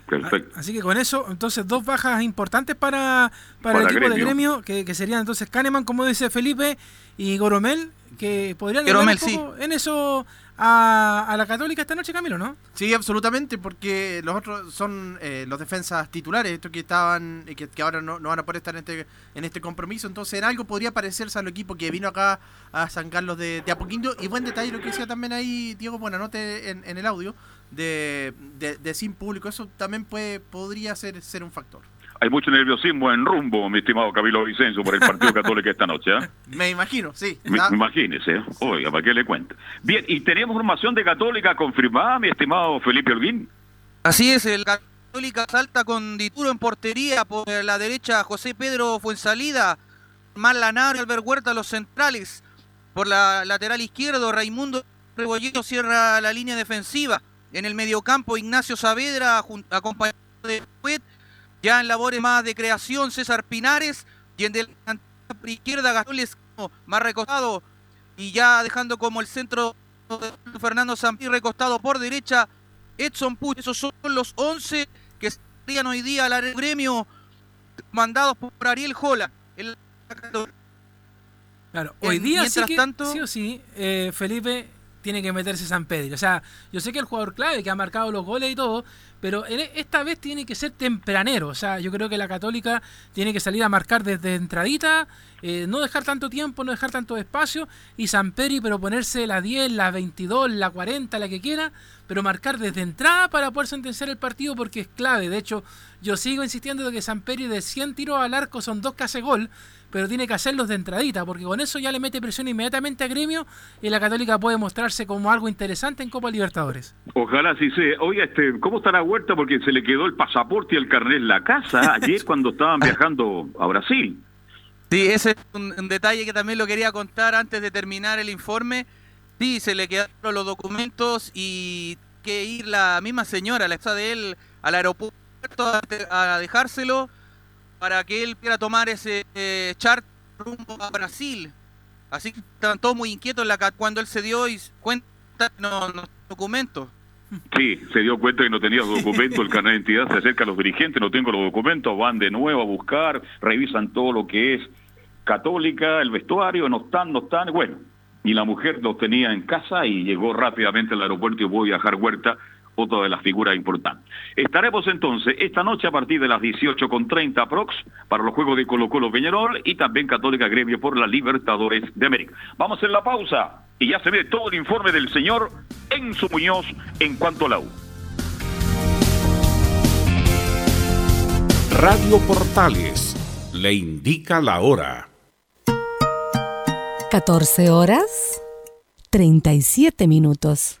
Perfecto. Así que con eso, entonces dos bajas importantes para, para, el equipo de Gremio. Gremio, que, que serían entonces Kahneman, como dice Felipe, y Goromel, que podrían Goromel, poco en eso a, a la Católica esta noche, Camilo, ¿no? Sí, absolutamente, porque los otros son eh, los defensas titulares, estos que estaban, eh, que, que ahora no, no van a poder estar en este, en este compromiso, entonces en algo podría parecerse al equipo que vino acá a San Carlos de, de Apoquindo, y buen detalle lo que decía también ahí Diego Buenanote en, en el audio, de, de, de sin público, eso también puede podría ser, ser un factor. Hay mucho nerviosismo en rumbo, mi estimado Camilo Vicencio, por el partido *laughs* católico esta noche. ¿ah? Me imagino, sí. Me- Imagínese, ¿eh? oiga, ¿para qué le cuento? Bien, y tenemos formación de Católica confirmada, mi estimado Felipe Holguín. Así es, el Católica salta con Dituro en portería por la derecha José Pedro Fuensalida, Marlanar y Albert Huerta los centrales. Por la lateral izquierdo Raimundo Rebollero cierra la línea defensiva. En el mediocampo Ignacio Saavedra acompañado de Puet. Ya en labores más de creación César Pinares y en delantera por izquierda Gastón Lescano más recostado y ya dejando como el centro de Fernando Sampí recostado por derecha Edson Puch, esos son los 11 que estarían hoy día al área gremio mandados por Ariel Jola. El... Claro, hoy día sí mientras que, tanto- sí o sí, eh, Felipe, tiene que meterse San Pedro. O sea, yo sé que el jugador clave que ha marcado los goles y todo, pero esta vez tiene que ser tempranero. O sea, yo creo que la Católica tiene que salir a marcar desde entradita, eh, no dejar tanto tiempo, no dejar tanto espacio, y San Pedro, pero ponerse la 10, la 22, la 40, la que quiera, pero marcar desde entrada para poder sentenciar el partido porque es clave. De hecho, yo sigo insistiendo de que San Pedro de 100 tiros al arco son dos que hace gol, pero tiene que hacerlos de entradita, porque con eso ya le mete presión inmediatamente a Gremio y la Católica puede mostrarse como algo interesante en Copa Libertadores. Ojalá sí sea. Oye, este, ¿cómo estará Huerta? Porque se le quedó el pasaporte y el carnet en la casa *laughs* ayer cuando estaban viajando a Brasil. Sí, ese es un, un detalle que también lo quería contar antes de terminar el informe. Sí, se le quedaron los documentos y que ir la misma señora, la esposa de él, al aeropuerto a, a dejárselo para que él pudiera tomar ese eh, chart rumbo a Brasil. Así que estaban todos muy inquietos la, cuando él se dio y cuenta no, no documentos. Sí, se dio cuenta que no tenía los documentos, el carnet de identidad, se acerca a los dirigentes, no tengo los documentos, van de nuevo a buscar, revisan todo lo que es católica, el vestuario, no están, no están, bueno, y la mujer los tenía en casa y llegó rápidamente al aeropuerto y pudo viajar Huerta, otra de las figuras importantes. Estaremos entonces esta noche a partir de las 18.30 prox para los Juegos de Colo Colo Peñarol y también Católica Gremio por la Libertadores de América. Vamos a hacer la pausa y ya se ve todo el informe del señor Enzo Muñoz en cuanto a la U. Radio Portales le indica la hora. 14 horas 37 minutos.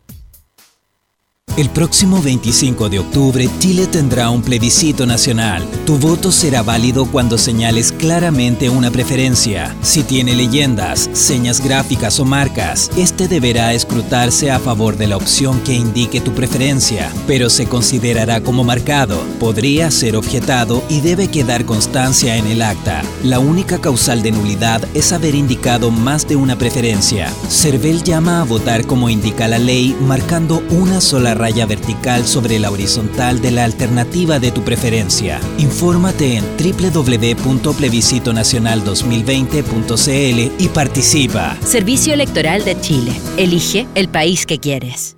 El próximo 25 de octubre Chile tendrá un plebiscito nacional. Tu voto será válido cuando señales claramente una preferencia. Si tiene leyendas, señas gráficas o marcas, este deberá escrutarse a favor de la opción que indique tu preferencia, pero se considerará como marcado, podría ser objetado y debe quedar constancia en el acta. La única causal de nulidad es haber indicado más de una preferencia. Cervel llama a votar como indica la ley, marcando una sola raya vertical sobre la horizontal de la alternativa de tu preferencia. Infórmate en www.plebiscitonacional2020.cl y participa. Servicio Electoral de Chile. Elige el país que quieres.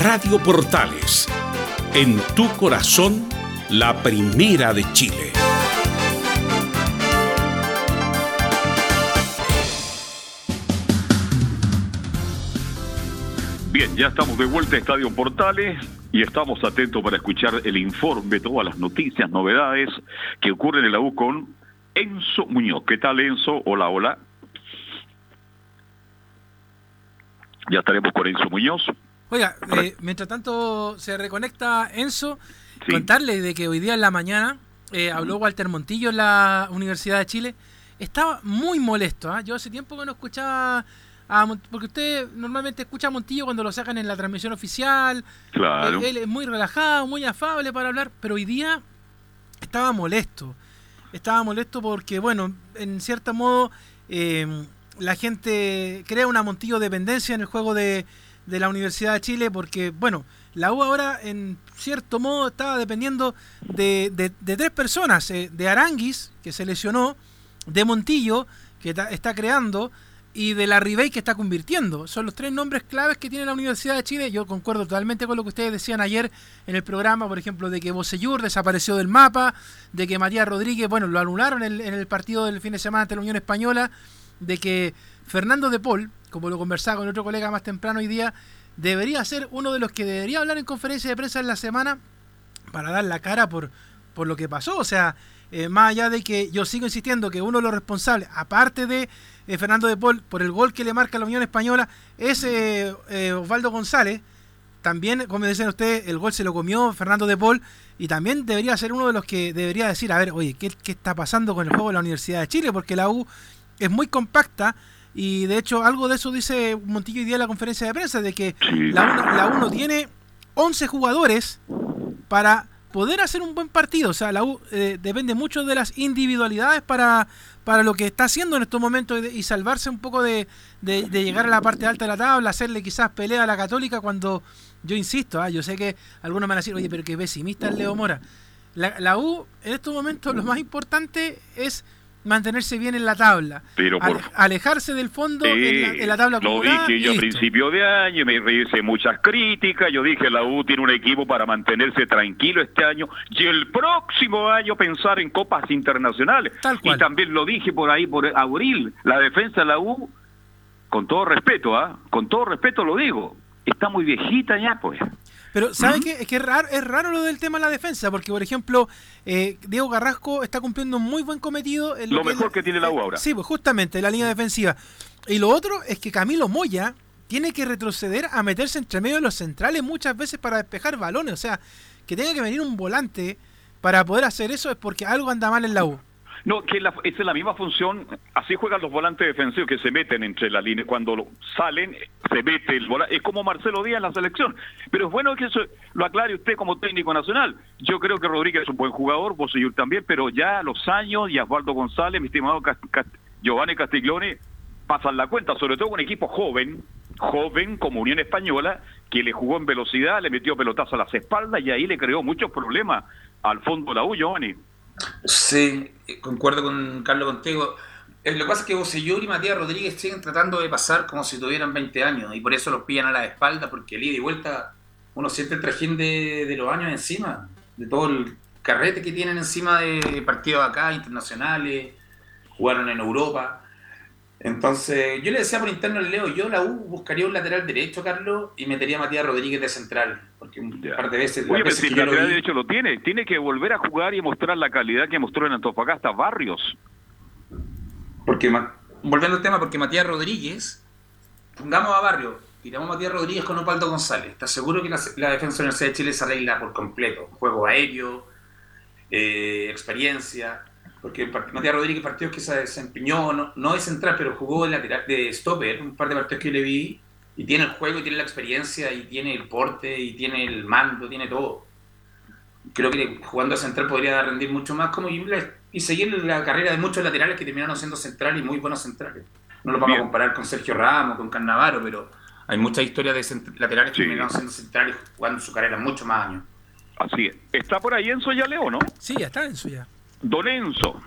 Radio Portales, en tu corazón, la primera de Chile. Bien, ya estamos de vuelta a Estadio Portales y estamos atentos para escuchar el informe, todas las noticias, novedades que ocurren en la U con Enzo Muñoz. ¿Qué tal, Enzo? Hola, hola. Ya estaremos con Enzo Muñoz. Oiga, eh, mientras tanto se reconecta Enzo, contarle de que hoy día en la mañana eh, habló Walter Montillo en la Universidad de Chile. Estaba muy molesto. ¿ah? Yo hace tiempo que no escuchaba a porque usted normalmente escucha a Montillo cuando lo sacan en la transmisión oficial. Claro. Él, es muy relajado, muy afable para hablar, pero hoy día estaba molesto. Estaba molesto porque, bueno, en cierto modo eh, la gente crea una Montillo dependencia en el juego de de la Universidad de Chile, porque, bueno, la U ahora en cierto modo estaba dependiendo de, de, tres personas, eh, de Aranguis, que se lesionó, de Montillo, que está creando, y de la Ribey que está convirtiendo. Son los tres nombres claves que tiene la Universidad de Chile. Yo concuerdo totalmente con lo que ustedes decían ayer en el programa, por ejemplo, de que Bocellur desapareció del mapa, de que Matías Rodríguez, bueno, lo anularon en en el partido del fin de semana ante la Unión Española, de que Fernando de Paul, como lo conversaba con otro colega más temprano hoy día, debería ser uno de los que debería hablar en conferencia de prensa en la semana para dar la cara por, por lo que pasó. O sea, eh, más allá de que yo sigo insistiendo que uno de los responsables, aparte de eh, Fernando de Paul, por el gol que le marca la Unión Española, es eh, Osvaldo González. También, como dicen ustedes, el gol se lo comió Fernando de Paul y también debería ser uno de los que debería decir, a ver, oye, ¿qué, qué está pasando con el juego de la Universidad de Chile? Porque la U es muy compacta y de hecho, algo de eso dice Montillo hoy día en la conferencia de prensa, de que la, U, tiene 11 jugadores para poder hacer un buen partido. O sea, la U eh, depende mucho de las individualidades para, para lo que está haciendo en estos momentos y, salvarse un poco de, llegar a la parte alta de la tabla, hacerle quizás pelea a la católica cuando, yo insisto, ah, yo sé que algunos me van a decir, oye, pero qué pesimista es Leo Mora. La, la U en estos momentos lo más importante es mantenerse bien en la tabla. Pero alejarse del fondo en, la, tabla Lo dije yo a principio de año, me hice muchas críticas, yo dije la U tiene un equipo para mantenerse tranquilo este año y el próximo año pensar en copas internacionales. Y también lo dije por ahí, por abril, la defensa de la U, con todo respeto, ¿ah? con todo respeto lo digo, está muy viejita ya pues. Pero ¿sabe qué? Es que es raro, es raro lo del tema de la defensa, porque por ejemplo, eh, Diego Carrasco está cumpliendo un muy buen cometido. En lo, mejor que, tiene la U ahora. Sí, pues justamente, la línea defensiva. Y lo otro es que Camilo Moya tiene que retroceder a meterse entre medio de los centrales muchas veces para despejar balones. O sea, que tenga que venir un volante para poder hacer eso es porque algo anda mal en la U. No, que esa es la misma función, así juegan los volantes defensivos que se meten entre la línea, cuando salen se mete el volante, es como Marcelo Díaz en la selección, pero es bueno que eso lo aclare usted como técnico nacional, yo creo que Rodríguez es un buen jugador, Bosellur también, pero ya los años y González, mi estimado Giovanni Castiglione, pasan la cuenta, sobre todo un equipo joven, joven como Unión Española, que le jugó en velocidad, le metió pelotazo a las espaldas y ahí le creó muchos problemas al fondo de la U, Giovanni. Sí, concuerdo con Carlos contigo. Eh, lo que pasa es que Bocellur y Matías Rodríguez siguen tratando de pasar como si tuvieran 20 años y por eso los pillan a la espalda, porque el ida y vuelta uno siente el trajín de, los años encima, de todo el carrete que tienen encima de partidos acá, internacionales, jugaron en Europa. Entonces, yo le decía por interno al Leo, yo la U buscaría un lateral derecho, Carlos, y metería a Matías Rodríguez de central, porque un par de veces... Oye, pero si el lateral derecho lo tiene, tiene que volver a jugar y mostrar la calidad que mostró en Antofagasta Barrios. Porque, volviendo al tema, porque Matías Rodríguez, pongamos a Barrios, tiramos a Matías Rodríguez con Opaldo González, ¿estás seguro que la, defensa de la Universidad de Chile se arregla por completo? Juego aéreo, eh, experiencia porque Matías Rodríguez partidos que se desempeñó, no, no de central, pero jugó de lateral, de stopper, un par de partidos que le vi, y tiene el juego, y tiene la experiencia, y tiene el porte, y tiene el mando, tiene todo. Creo que jugando a central podría rendir mucho más como y, y seguir la carrera de muchos laterales que terminaron siendo centrales y muy buenos centrales. No lo vamos a comparar con Sergio Ramos, con Cannavaro, pero hay muchas historias de laterales que terminaron siendo centrales jugando su carrera mucho más años. Así es. ¿Está por ahí Enzo ya, Leo, no? Sí, ya está Enzo ya. Don Enzo.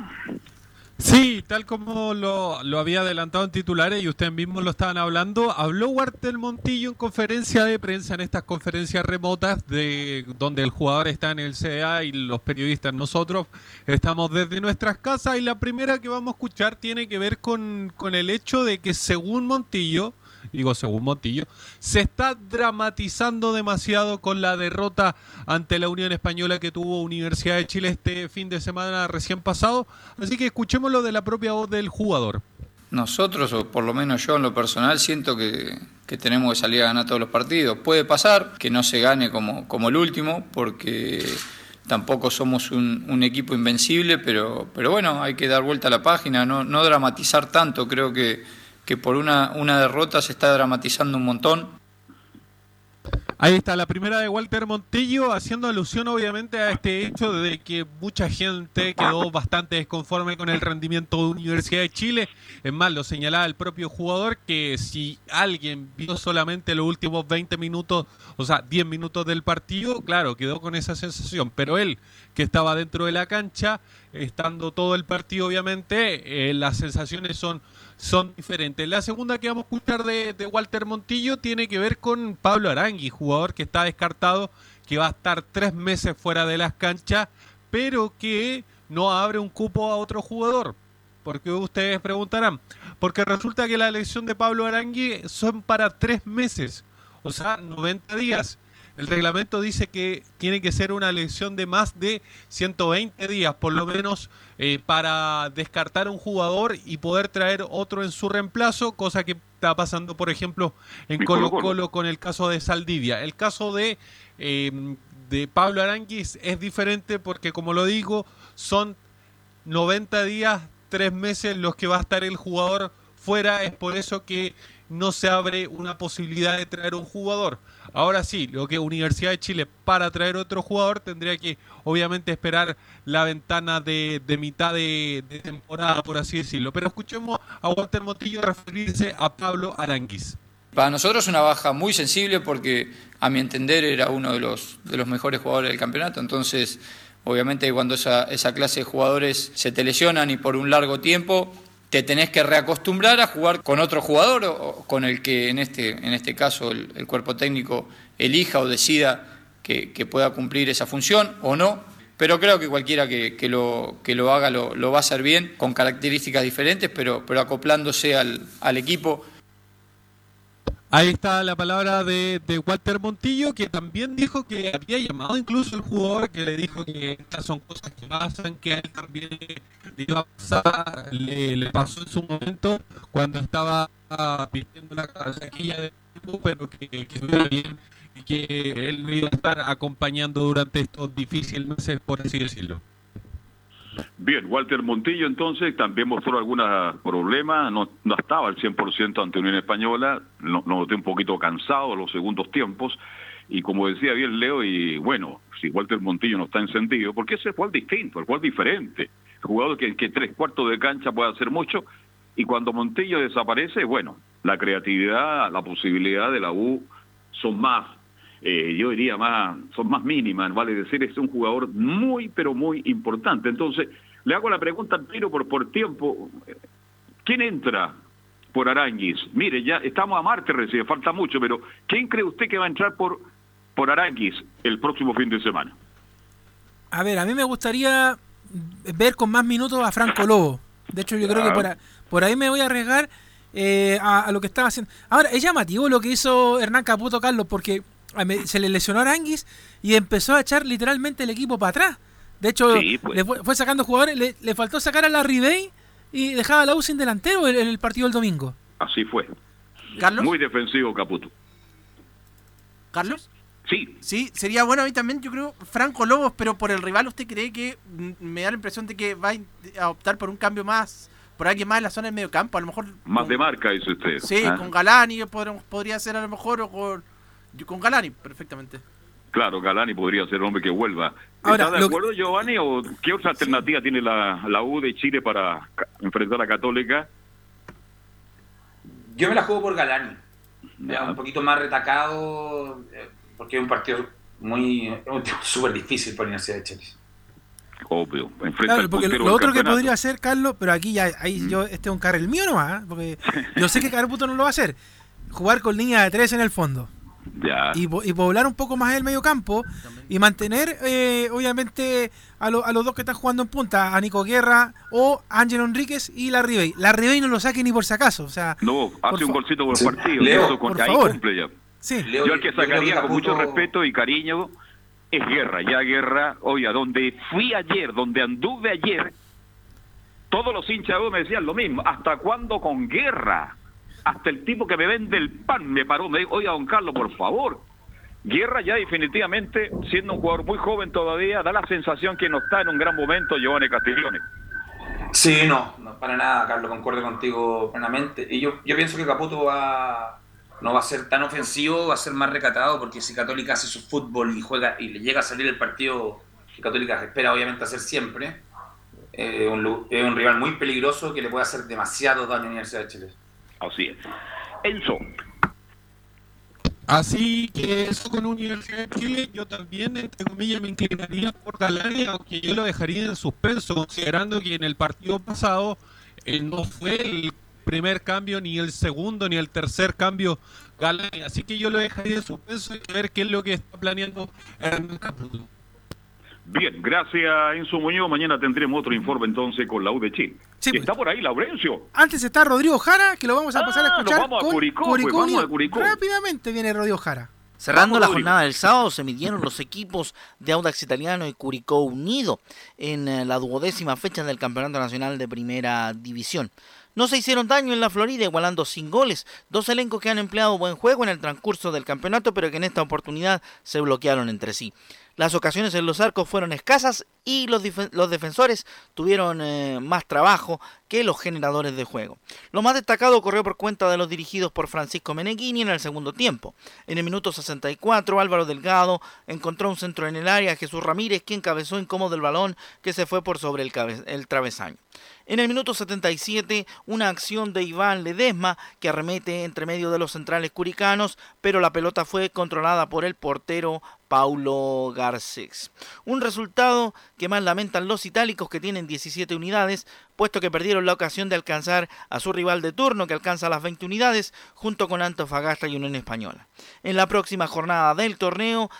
Sí, tal como lo, lo, había adelantado en titulares y ustedes mismos lo estaban hablando, habló Walter Montillo en conferencia de prensa, en estas conferencias remotas de donde el jugador está en el CDA y los periodistas nosotros estamos desde nuestras casas y la primera que vamos a escuchar tiene que ver con, con el hecho de que según Montillo, digo según Montillo, se está dramatizando demasiado con la derrota ante la Unión Española que tuvo Universidad de Chile este fin de semana recién pasado. Así que escuchémoslo de la propia voz del jugador. Nosotros, o por lo menos yo en lo personal, siento que, tenemos que salir a ganar todos los partidos. Puede pasar que no se gane como, como el último, porque tampoco somos un, equipo invencible, pero, pero bueno, hay que dar vuelta a la página, no, no dramatizar tanto. Creo que, que por una, una derrota se está dramatizando un montón. Ahí está la primera de Walter Montillo, haciendo alusión obviamente a este hecho de que mucha gente quedó bastante desconforme con el rendimiento de Universidad de Chile. Es más, lo señalaba el propio jugador que si alguien vio solamente los últimos 20 minutos, o sea, 10 minutos del partido, claro, quedó con esa sensación. Pero él, que estaba dentro de la cancha, estando todo el partido, obviamente, eh, las sensaciones son son diferentes. La segunda que vamos a escuchar de, Walter Montillo tiene que ver con Pablo Arangui, jugador que está descartado, que va a estar tres meses fuera de las canchas, pero que no abre un cupo a otro jugador. Porque ustedes preguntarán, porque resulta que la elección de Pablo Arangui son para tres meses, o sea, 90 días. El reglamento dice que tiene que ser una elección de más de 120 días, por lo menos, eh, para descartar un jugador y poder traer otro en su reemplazo, cosa que está pasando, por ejemplo, en Colo Colo con el caso de Saldivia. El caso de, em, de Pablo Aranguis es diferente porque, como lo digo, son 90 días, tres meses los que va a estar el jugador fuera. Es por eso que no se abre una posibilidad de traer un jugador. Ahora sí, lo que Universidad de Chile para traer otro jugador tendría que obviamente esperar la ventana de, mitad de, temporada, por así decirlo. Pero escuchemos a Walter Motillo referirse a Pablo Aranguis. Para nosotros una baja muy sensible porque a mi entender era uno de los, de los mejores jugadores del campeonato, entonces obviamente cuando esa, esa clase de jugadores se te lesionan y por un largo tiempo te tenés que reacostumbrar a jugar con otro jugador o, con el que en este, en este caso el, cuerpo técnico elija o decida que, pueda cumplir esa función o no. Pero creo que cualquiera que, lo, que lo haga lo, lo, va a hacer bien, con características diferentes, pero, pero acoplándose al, al equipo Ahí está la palabra de, Walter Montillo, que también dijo que había llamado incluso el jugador, que le dijo que estas son cosas que pasan, que a él también le iba a pasar, le, pasó en su momento cuando estaba pidiendo la casaquilla de tiempo, pero que, estuviera bien y que él iba a estar acompañando durante estos difíciles meses, por así decirlo. Bien, Walter Montillo entonces también mostró algunos problemas, no, no estaba al 100% ante Unión Española, lo no, noté un poquito cansado los segundos tiempos, y como decía bien Leo, y bueno, si Walter Montillo no está en sentido, porque ese fue el distinto, el cual diferente, jugador que, que tres cuartos de cancha puede hacer mucho, y cuando Montillo desaparece, bueno, la creatividad, la posibilidad de la U son más eh, yo diría más, son más mínimas, vale decir, es un jugador muy, pero muy importante. Entonces, le hago la pregunta al tiro por, por tiempo. ¿Quién entra por Aranguis? Mire, ya estamos a martes recién, falta mucho, pero ¿quién cree usted que va a entrar por, por Aranguis el próximo fin de semana? A ver, a mí me gustaría ver con más minutos a Franco Lobo. De hecho, yo creo que por, por ahí me voy a arriesgar eh, a, a, lo que estaba haciendo. Ahora, es llamativo lo que hizo Hernán Caputo Carlos, porque se le lesionó a Aranguis y empezó a echar literalmente el equipo para atrás. De hecho, pues. le fue, sacando jugadores, le, faltó sacar a la Day y dejaba a la U sin delantero en, el partido del domingo. Así fue. ¿Carlos? Muy defensivo Caputo. ¿Carlos? Sí. Sí, sería bueno a mí también, yo creo, Franco Lobos, pero por el rival, ¿usted cree que me da la impresión de que va a optar por un cambio más, por alguien más en la zona del medio campo? A lo mejor, Más de marca, dice usted. sí, ¿ah? con Galani podríamos- podría ser a lo mejor, o con, con Galani, perfectamente. Claro, Galani podría ser hombre que vuelva. Ahora, ¿Está de que- acuerdo, Giovanni? ¿O qué otra alternativa tiene la, la U de Chile para enfrentar a Católica? Yo me la juego por Galani. Ya, un poquito más retacado, eh, porque es un partido muy *laughs* súper difícil para la Universidad de Chile. Obvio. Enfrenta Claro, porque lo otro que podría hacer, Carlos, pero aquí ya, ahí yo, este es un carril mío nomás, ¿eh? porque *laughs* yo sé que Careputo no lo va a hacer. Jugar con línea de tres en el fondo. Ya. Y, y poblar un poco más el medio campo y mantener, eh, obviamente, a, lo- a los dos que están jugando en punta, a Nico Guerra o Ángel Enríquez y la Ribey. La Ribey no lo saque ni por si acaso. O sea, No, hace un golcito por Sí. partido. Leo, eso con- por ahí favor. cumple ya. Sí. Leo, yo el que sacaría con mucho respeto y cariño es Guerra. Ya Guerra, oiga, donde fui ayer, donde anduve ayer, todos los hinchas U me decían lo mismo. ¿Hasta cuándo con Guerra? Hasta el tipo que me vende el pan me paró, me dijo, oiga, don Carlos, por favor. Guerra ya definitivamente, siendo un jugador muy joven todavía, da la sensación que no está en un gran momento Giovanni Castiglione. Sí, no, no, para nada, Carlos, concuerdo contigo plenamente. Y yo, yo pienso que Caputo va, no va a ser tan ofensivo, va a ser más recatado, porque si Católica hace su fútbol y juega y le llega a salir el partido que Católica espera obviamente hacer siempre, eh, un es un rival muy peligroso que le puede hacer demasiado daño a la Universidad de Chile. Así es. Enzo. Así que eso con Universidad de Chile, yo también, entre comillas, me inclinaría por Galani, aunque yo lo dejaría en suspenso, considerando que en el partido pasado eh, no fue el primer cambio, ni el segundo, ni el tercer cambio Galani. Así que yo lo dejaría en suspenso y ver qué es lo que está planeando Hernán Caputo. Bien, gracias Enzo Muñoz. Mañana tendremos otro informe entonces con la U de Chile. Y está por ahí Laurencio. antes está Rodrigo Jara, que lo vamos a pasar a Ah, nos escuchar. vamos a con Curicó, pues, vamos a Curicó. Rápidamente viene Rodrigo Jara. Cerrando Vamos, la Rodrigo. jornada del sábado se midieron los equipos de Audax Italiano y Curicó Unido en eh, la duodécima fecha del Campeonato Nacional de Primera División. No se hicieron daño en la Florida, igualando sin goles. Dos elencos que han empleado buen juego en el transcurso del campeonato, pero que en esta oportunidad se bloquearon entre sí. Las ocasiones en los arcos fueron escasas y los, los defensores tuvieron eh, más trabajo que los generadores de juego. Lo más destacado corrió por cuenta de los dirigidos por Francisco Meneghini en el segundo tiempo. En el minuto 64, Álvaro Delgado encontró un centro en el área, Jesús Ramírez, quien cabezó incómodo el balón que se fue por sobre el, el travesaño. En el minuto 77, una acción de Iván Ledesma que arremete entre medio de los centrales curicanos, pero la pelota fue controlada por el portero Paulo Garcés. Un resultado que más lamentan los itálicos que tienen 17 unidades, puesto que perdieron la ocasión de alcanzar a su rival de turno que alcanza las 20 unidades junto con Antofagasta y Unión Española. En la próxima jornada del torneo,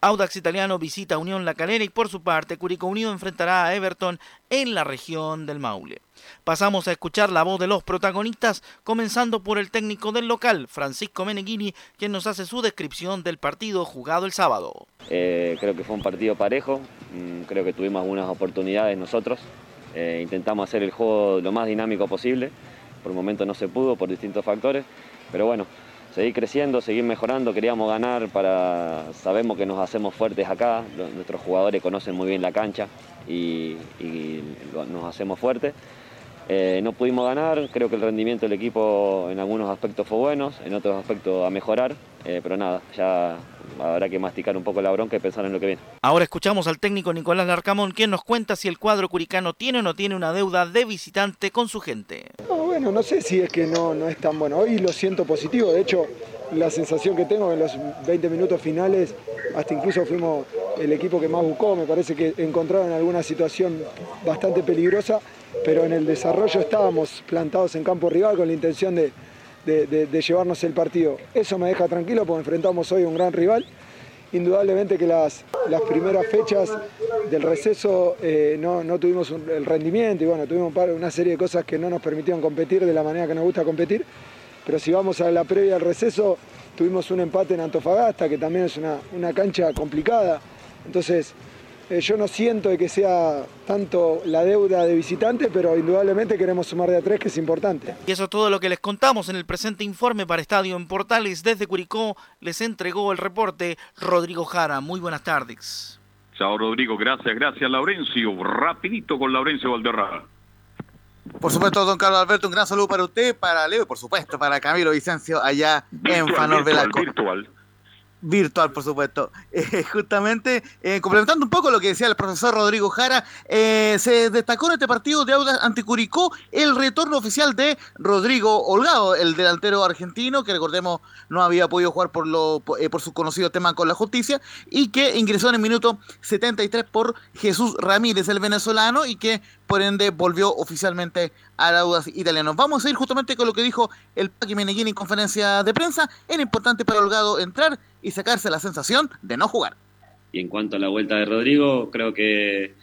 Audax Italiano visita Unión La Calera y por su parte Curicó Unido enfrentará a Everton en la región del Maule. Pasamos a escuchar la voz de los protagonistas, comenzando por el técnico del local, Francisco Meneghini, quien nos hace su descripción del partido jugado el sábado. Eh, creo que fue un partido parejo, mm, creo que tuvimos algunas oportunidades nosotros, Eh, intentamos hacer el juego lo más dinámico posible, por el momento no se pudo por distintos factores, pero bueno, seguir creciendo, seguir mejorando, queríamos ganar para, sabemos que nos hacemos fuertes acá, nuestros jugadores conocen muy bien la cancha y, nos hacemos fuertes. Eh, no pudimos ganar, creo que el rendimiento del equipo en algunos aspectos fue bueno, en otros aspectos a mejorar, eh, pero nada, ya habrá que masticar un poco la bronca y pensar en lo que viene. Ahora escuchamos al técnico Nicolás Larcamón, quien nos cuenta si el cuadro curicano tiene o no tiene una deuda de visitante con su gente. No, bueno, no sé si es que no, no es tan bueno. Hoy lo siento positivo, de hecho, la sensación que tengo en los 20 minutos finales, hasta incluso fuimos el equipo que más buscó, me parece que encontraron alguna situación bastante peligrosa, pero en el desarrollo estábamos plantados en campo rival con la intención de, de- llevarnos el partido. Eso me deja tranquilo porque enfrentamos hoy a un gran rival. Indudablemente que las, las primeras fechas del receso eh, no, no tuvimos el rendimiento y bueno, tuvimos una serie de cosas que no nos permitieron competir de la manera que nos gusta competir. Pero si vamos a la previa al receso, tuvimos un empate en Antofagasta, que también es una, una cancha complicada. Entonces, Eh, yo no siento de que sea tanto la deuda de visitante, pero indudablemente queremos sumar de a tres, que es importante. Y eso es todo lo que les contamos en el presente informe para Estadio en Portales. Desde Curicó les entregó el reporte Rodrigo Jara. Muy buenas tardes. Chao Rodrigo, gracias, gracias Laurencio. Rapidito con Laurencio Valderrama. Por supuesto, don Carlos Alberto, un gran saludo para usted, para Leo y por supuesto para Camilo Vicencio allá en Fanor Velasco. Virtual virtual, por supuesto. *laughs* Eh, justamente, eh, complementando un poco lo que decía el profesor Rodrigo Jara, eh, se destacó en este partido de Audas Anticuricó el retorno oficial de Rodrigo Holgado, el delantero argentino, que recordemos no había podido jugar por, lo, por su conocido tema con la justicia, y que ingresó en el minuto 73 por Jesús Ramírez, el venezolano, y que por ende volvió oficialmente a Audas italiano. Vamos a ir justamente con lo que dijo el Paqui Meneghini en conferencia de prensa. Era importante para Holgado entrar y sacarse la sensación de no jugar. Y en cuanto a la vuelta de Rodrigo, creo que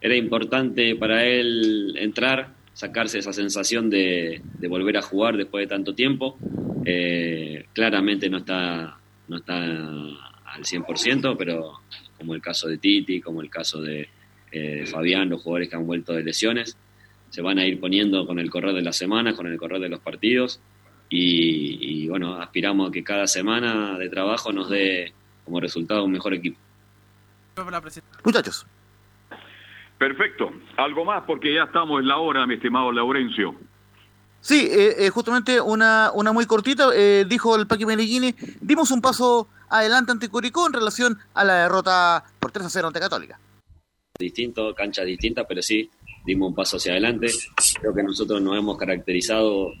era importante para él entrar, sacarse esa sensación de, volver a jugar después de tanto tiempo. Eh, claramente no está, no está al 100%, pero como el caso de Titi, como el caso de eh, Fabián, los jugadores que han vuelto de lesiones, se van a ir poniendo con el correr de las semanas, con el correr de los partidos y, bueno, aspiramos a que cada semana de trabajo nos dé como resultado un mejor equipo. Muchachos. Perfecto. ¿Algo más? Porque ya estamos en la hora, mi estimado Laurencio. Sí, eh, eh, justamente una, una muy cortita, eh, dijo el Paqui Meneghini, dimos un paso adelante ante Curicó en relación a la derrota por 3 a 0 ante Católica. Distinto, cancha distinta, pero sí, dimos un paso hacia adelante. Creo que nosotros nos hemos caracterizado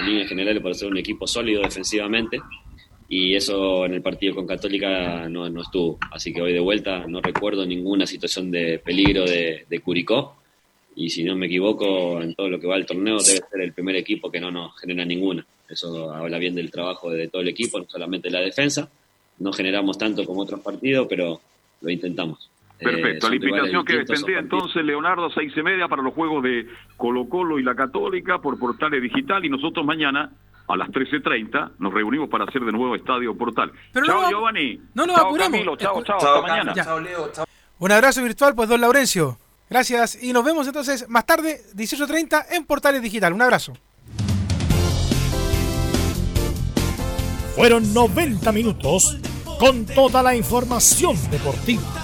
en líneas generales por ser un equipo sólido defensivamente y eso en el partido con Católica no, estuvo. Así que hoy de vuelta no recuerdo ninguna situación de peligro de, Curicó y si no me equivoco en todo lo que va al torneo debe ser el primer equipo que no nos genera ninguna. Eso habla bien del trabajo de todo el equipo, no solamente la defensa. No generamos tanto como otros partidos, pero lo intentamos. Perfecto, la invitación que extendía entonces Leonardo seis y media para los juegos de Colo Colo y la Católica por Portales Digital y nosotros mañana a las 13.30 nos reunimos para hacer de nuevo Estadio Portal. chao Giovanni. No nos chao, Camilo, chao, chao, hasta mañana. Chao Leo, chao. Un abrazo virtual pues don Laurencio. Gracias y nos vemos entonces más tarde 18.30 en Portales Digital. Un abrazo. Fueron 90 minutos con toda la información deportiva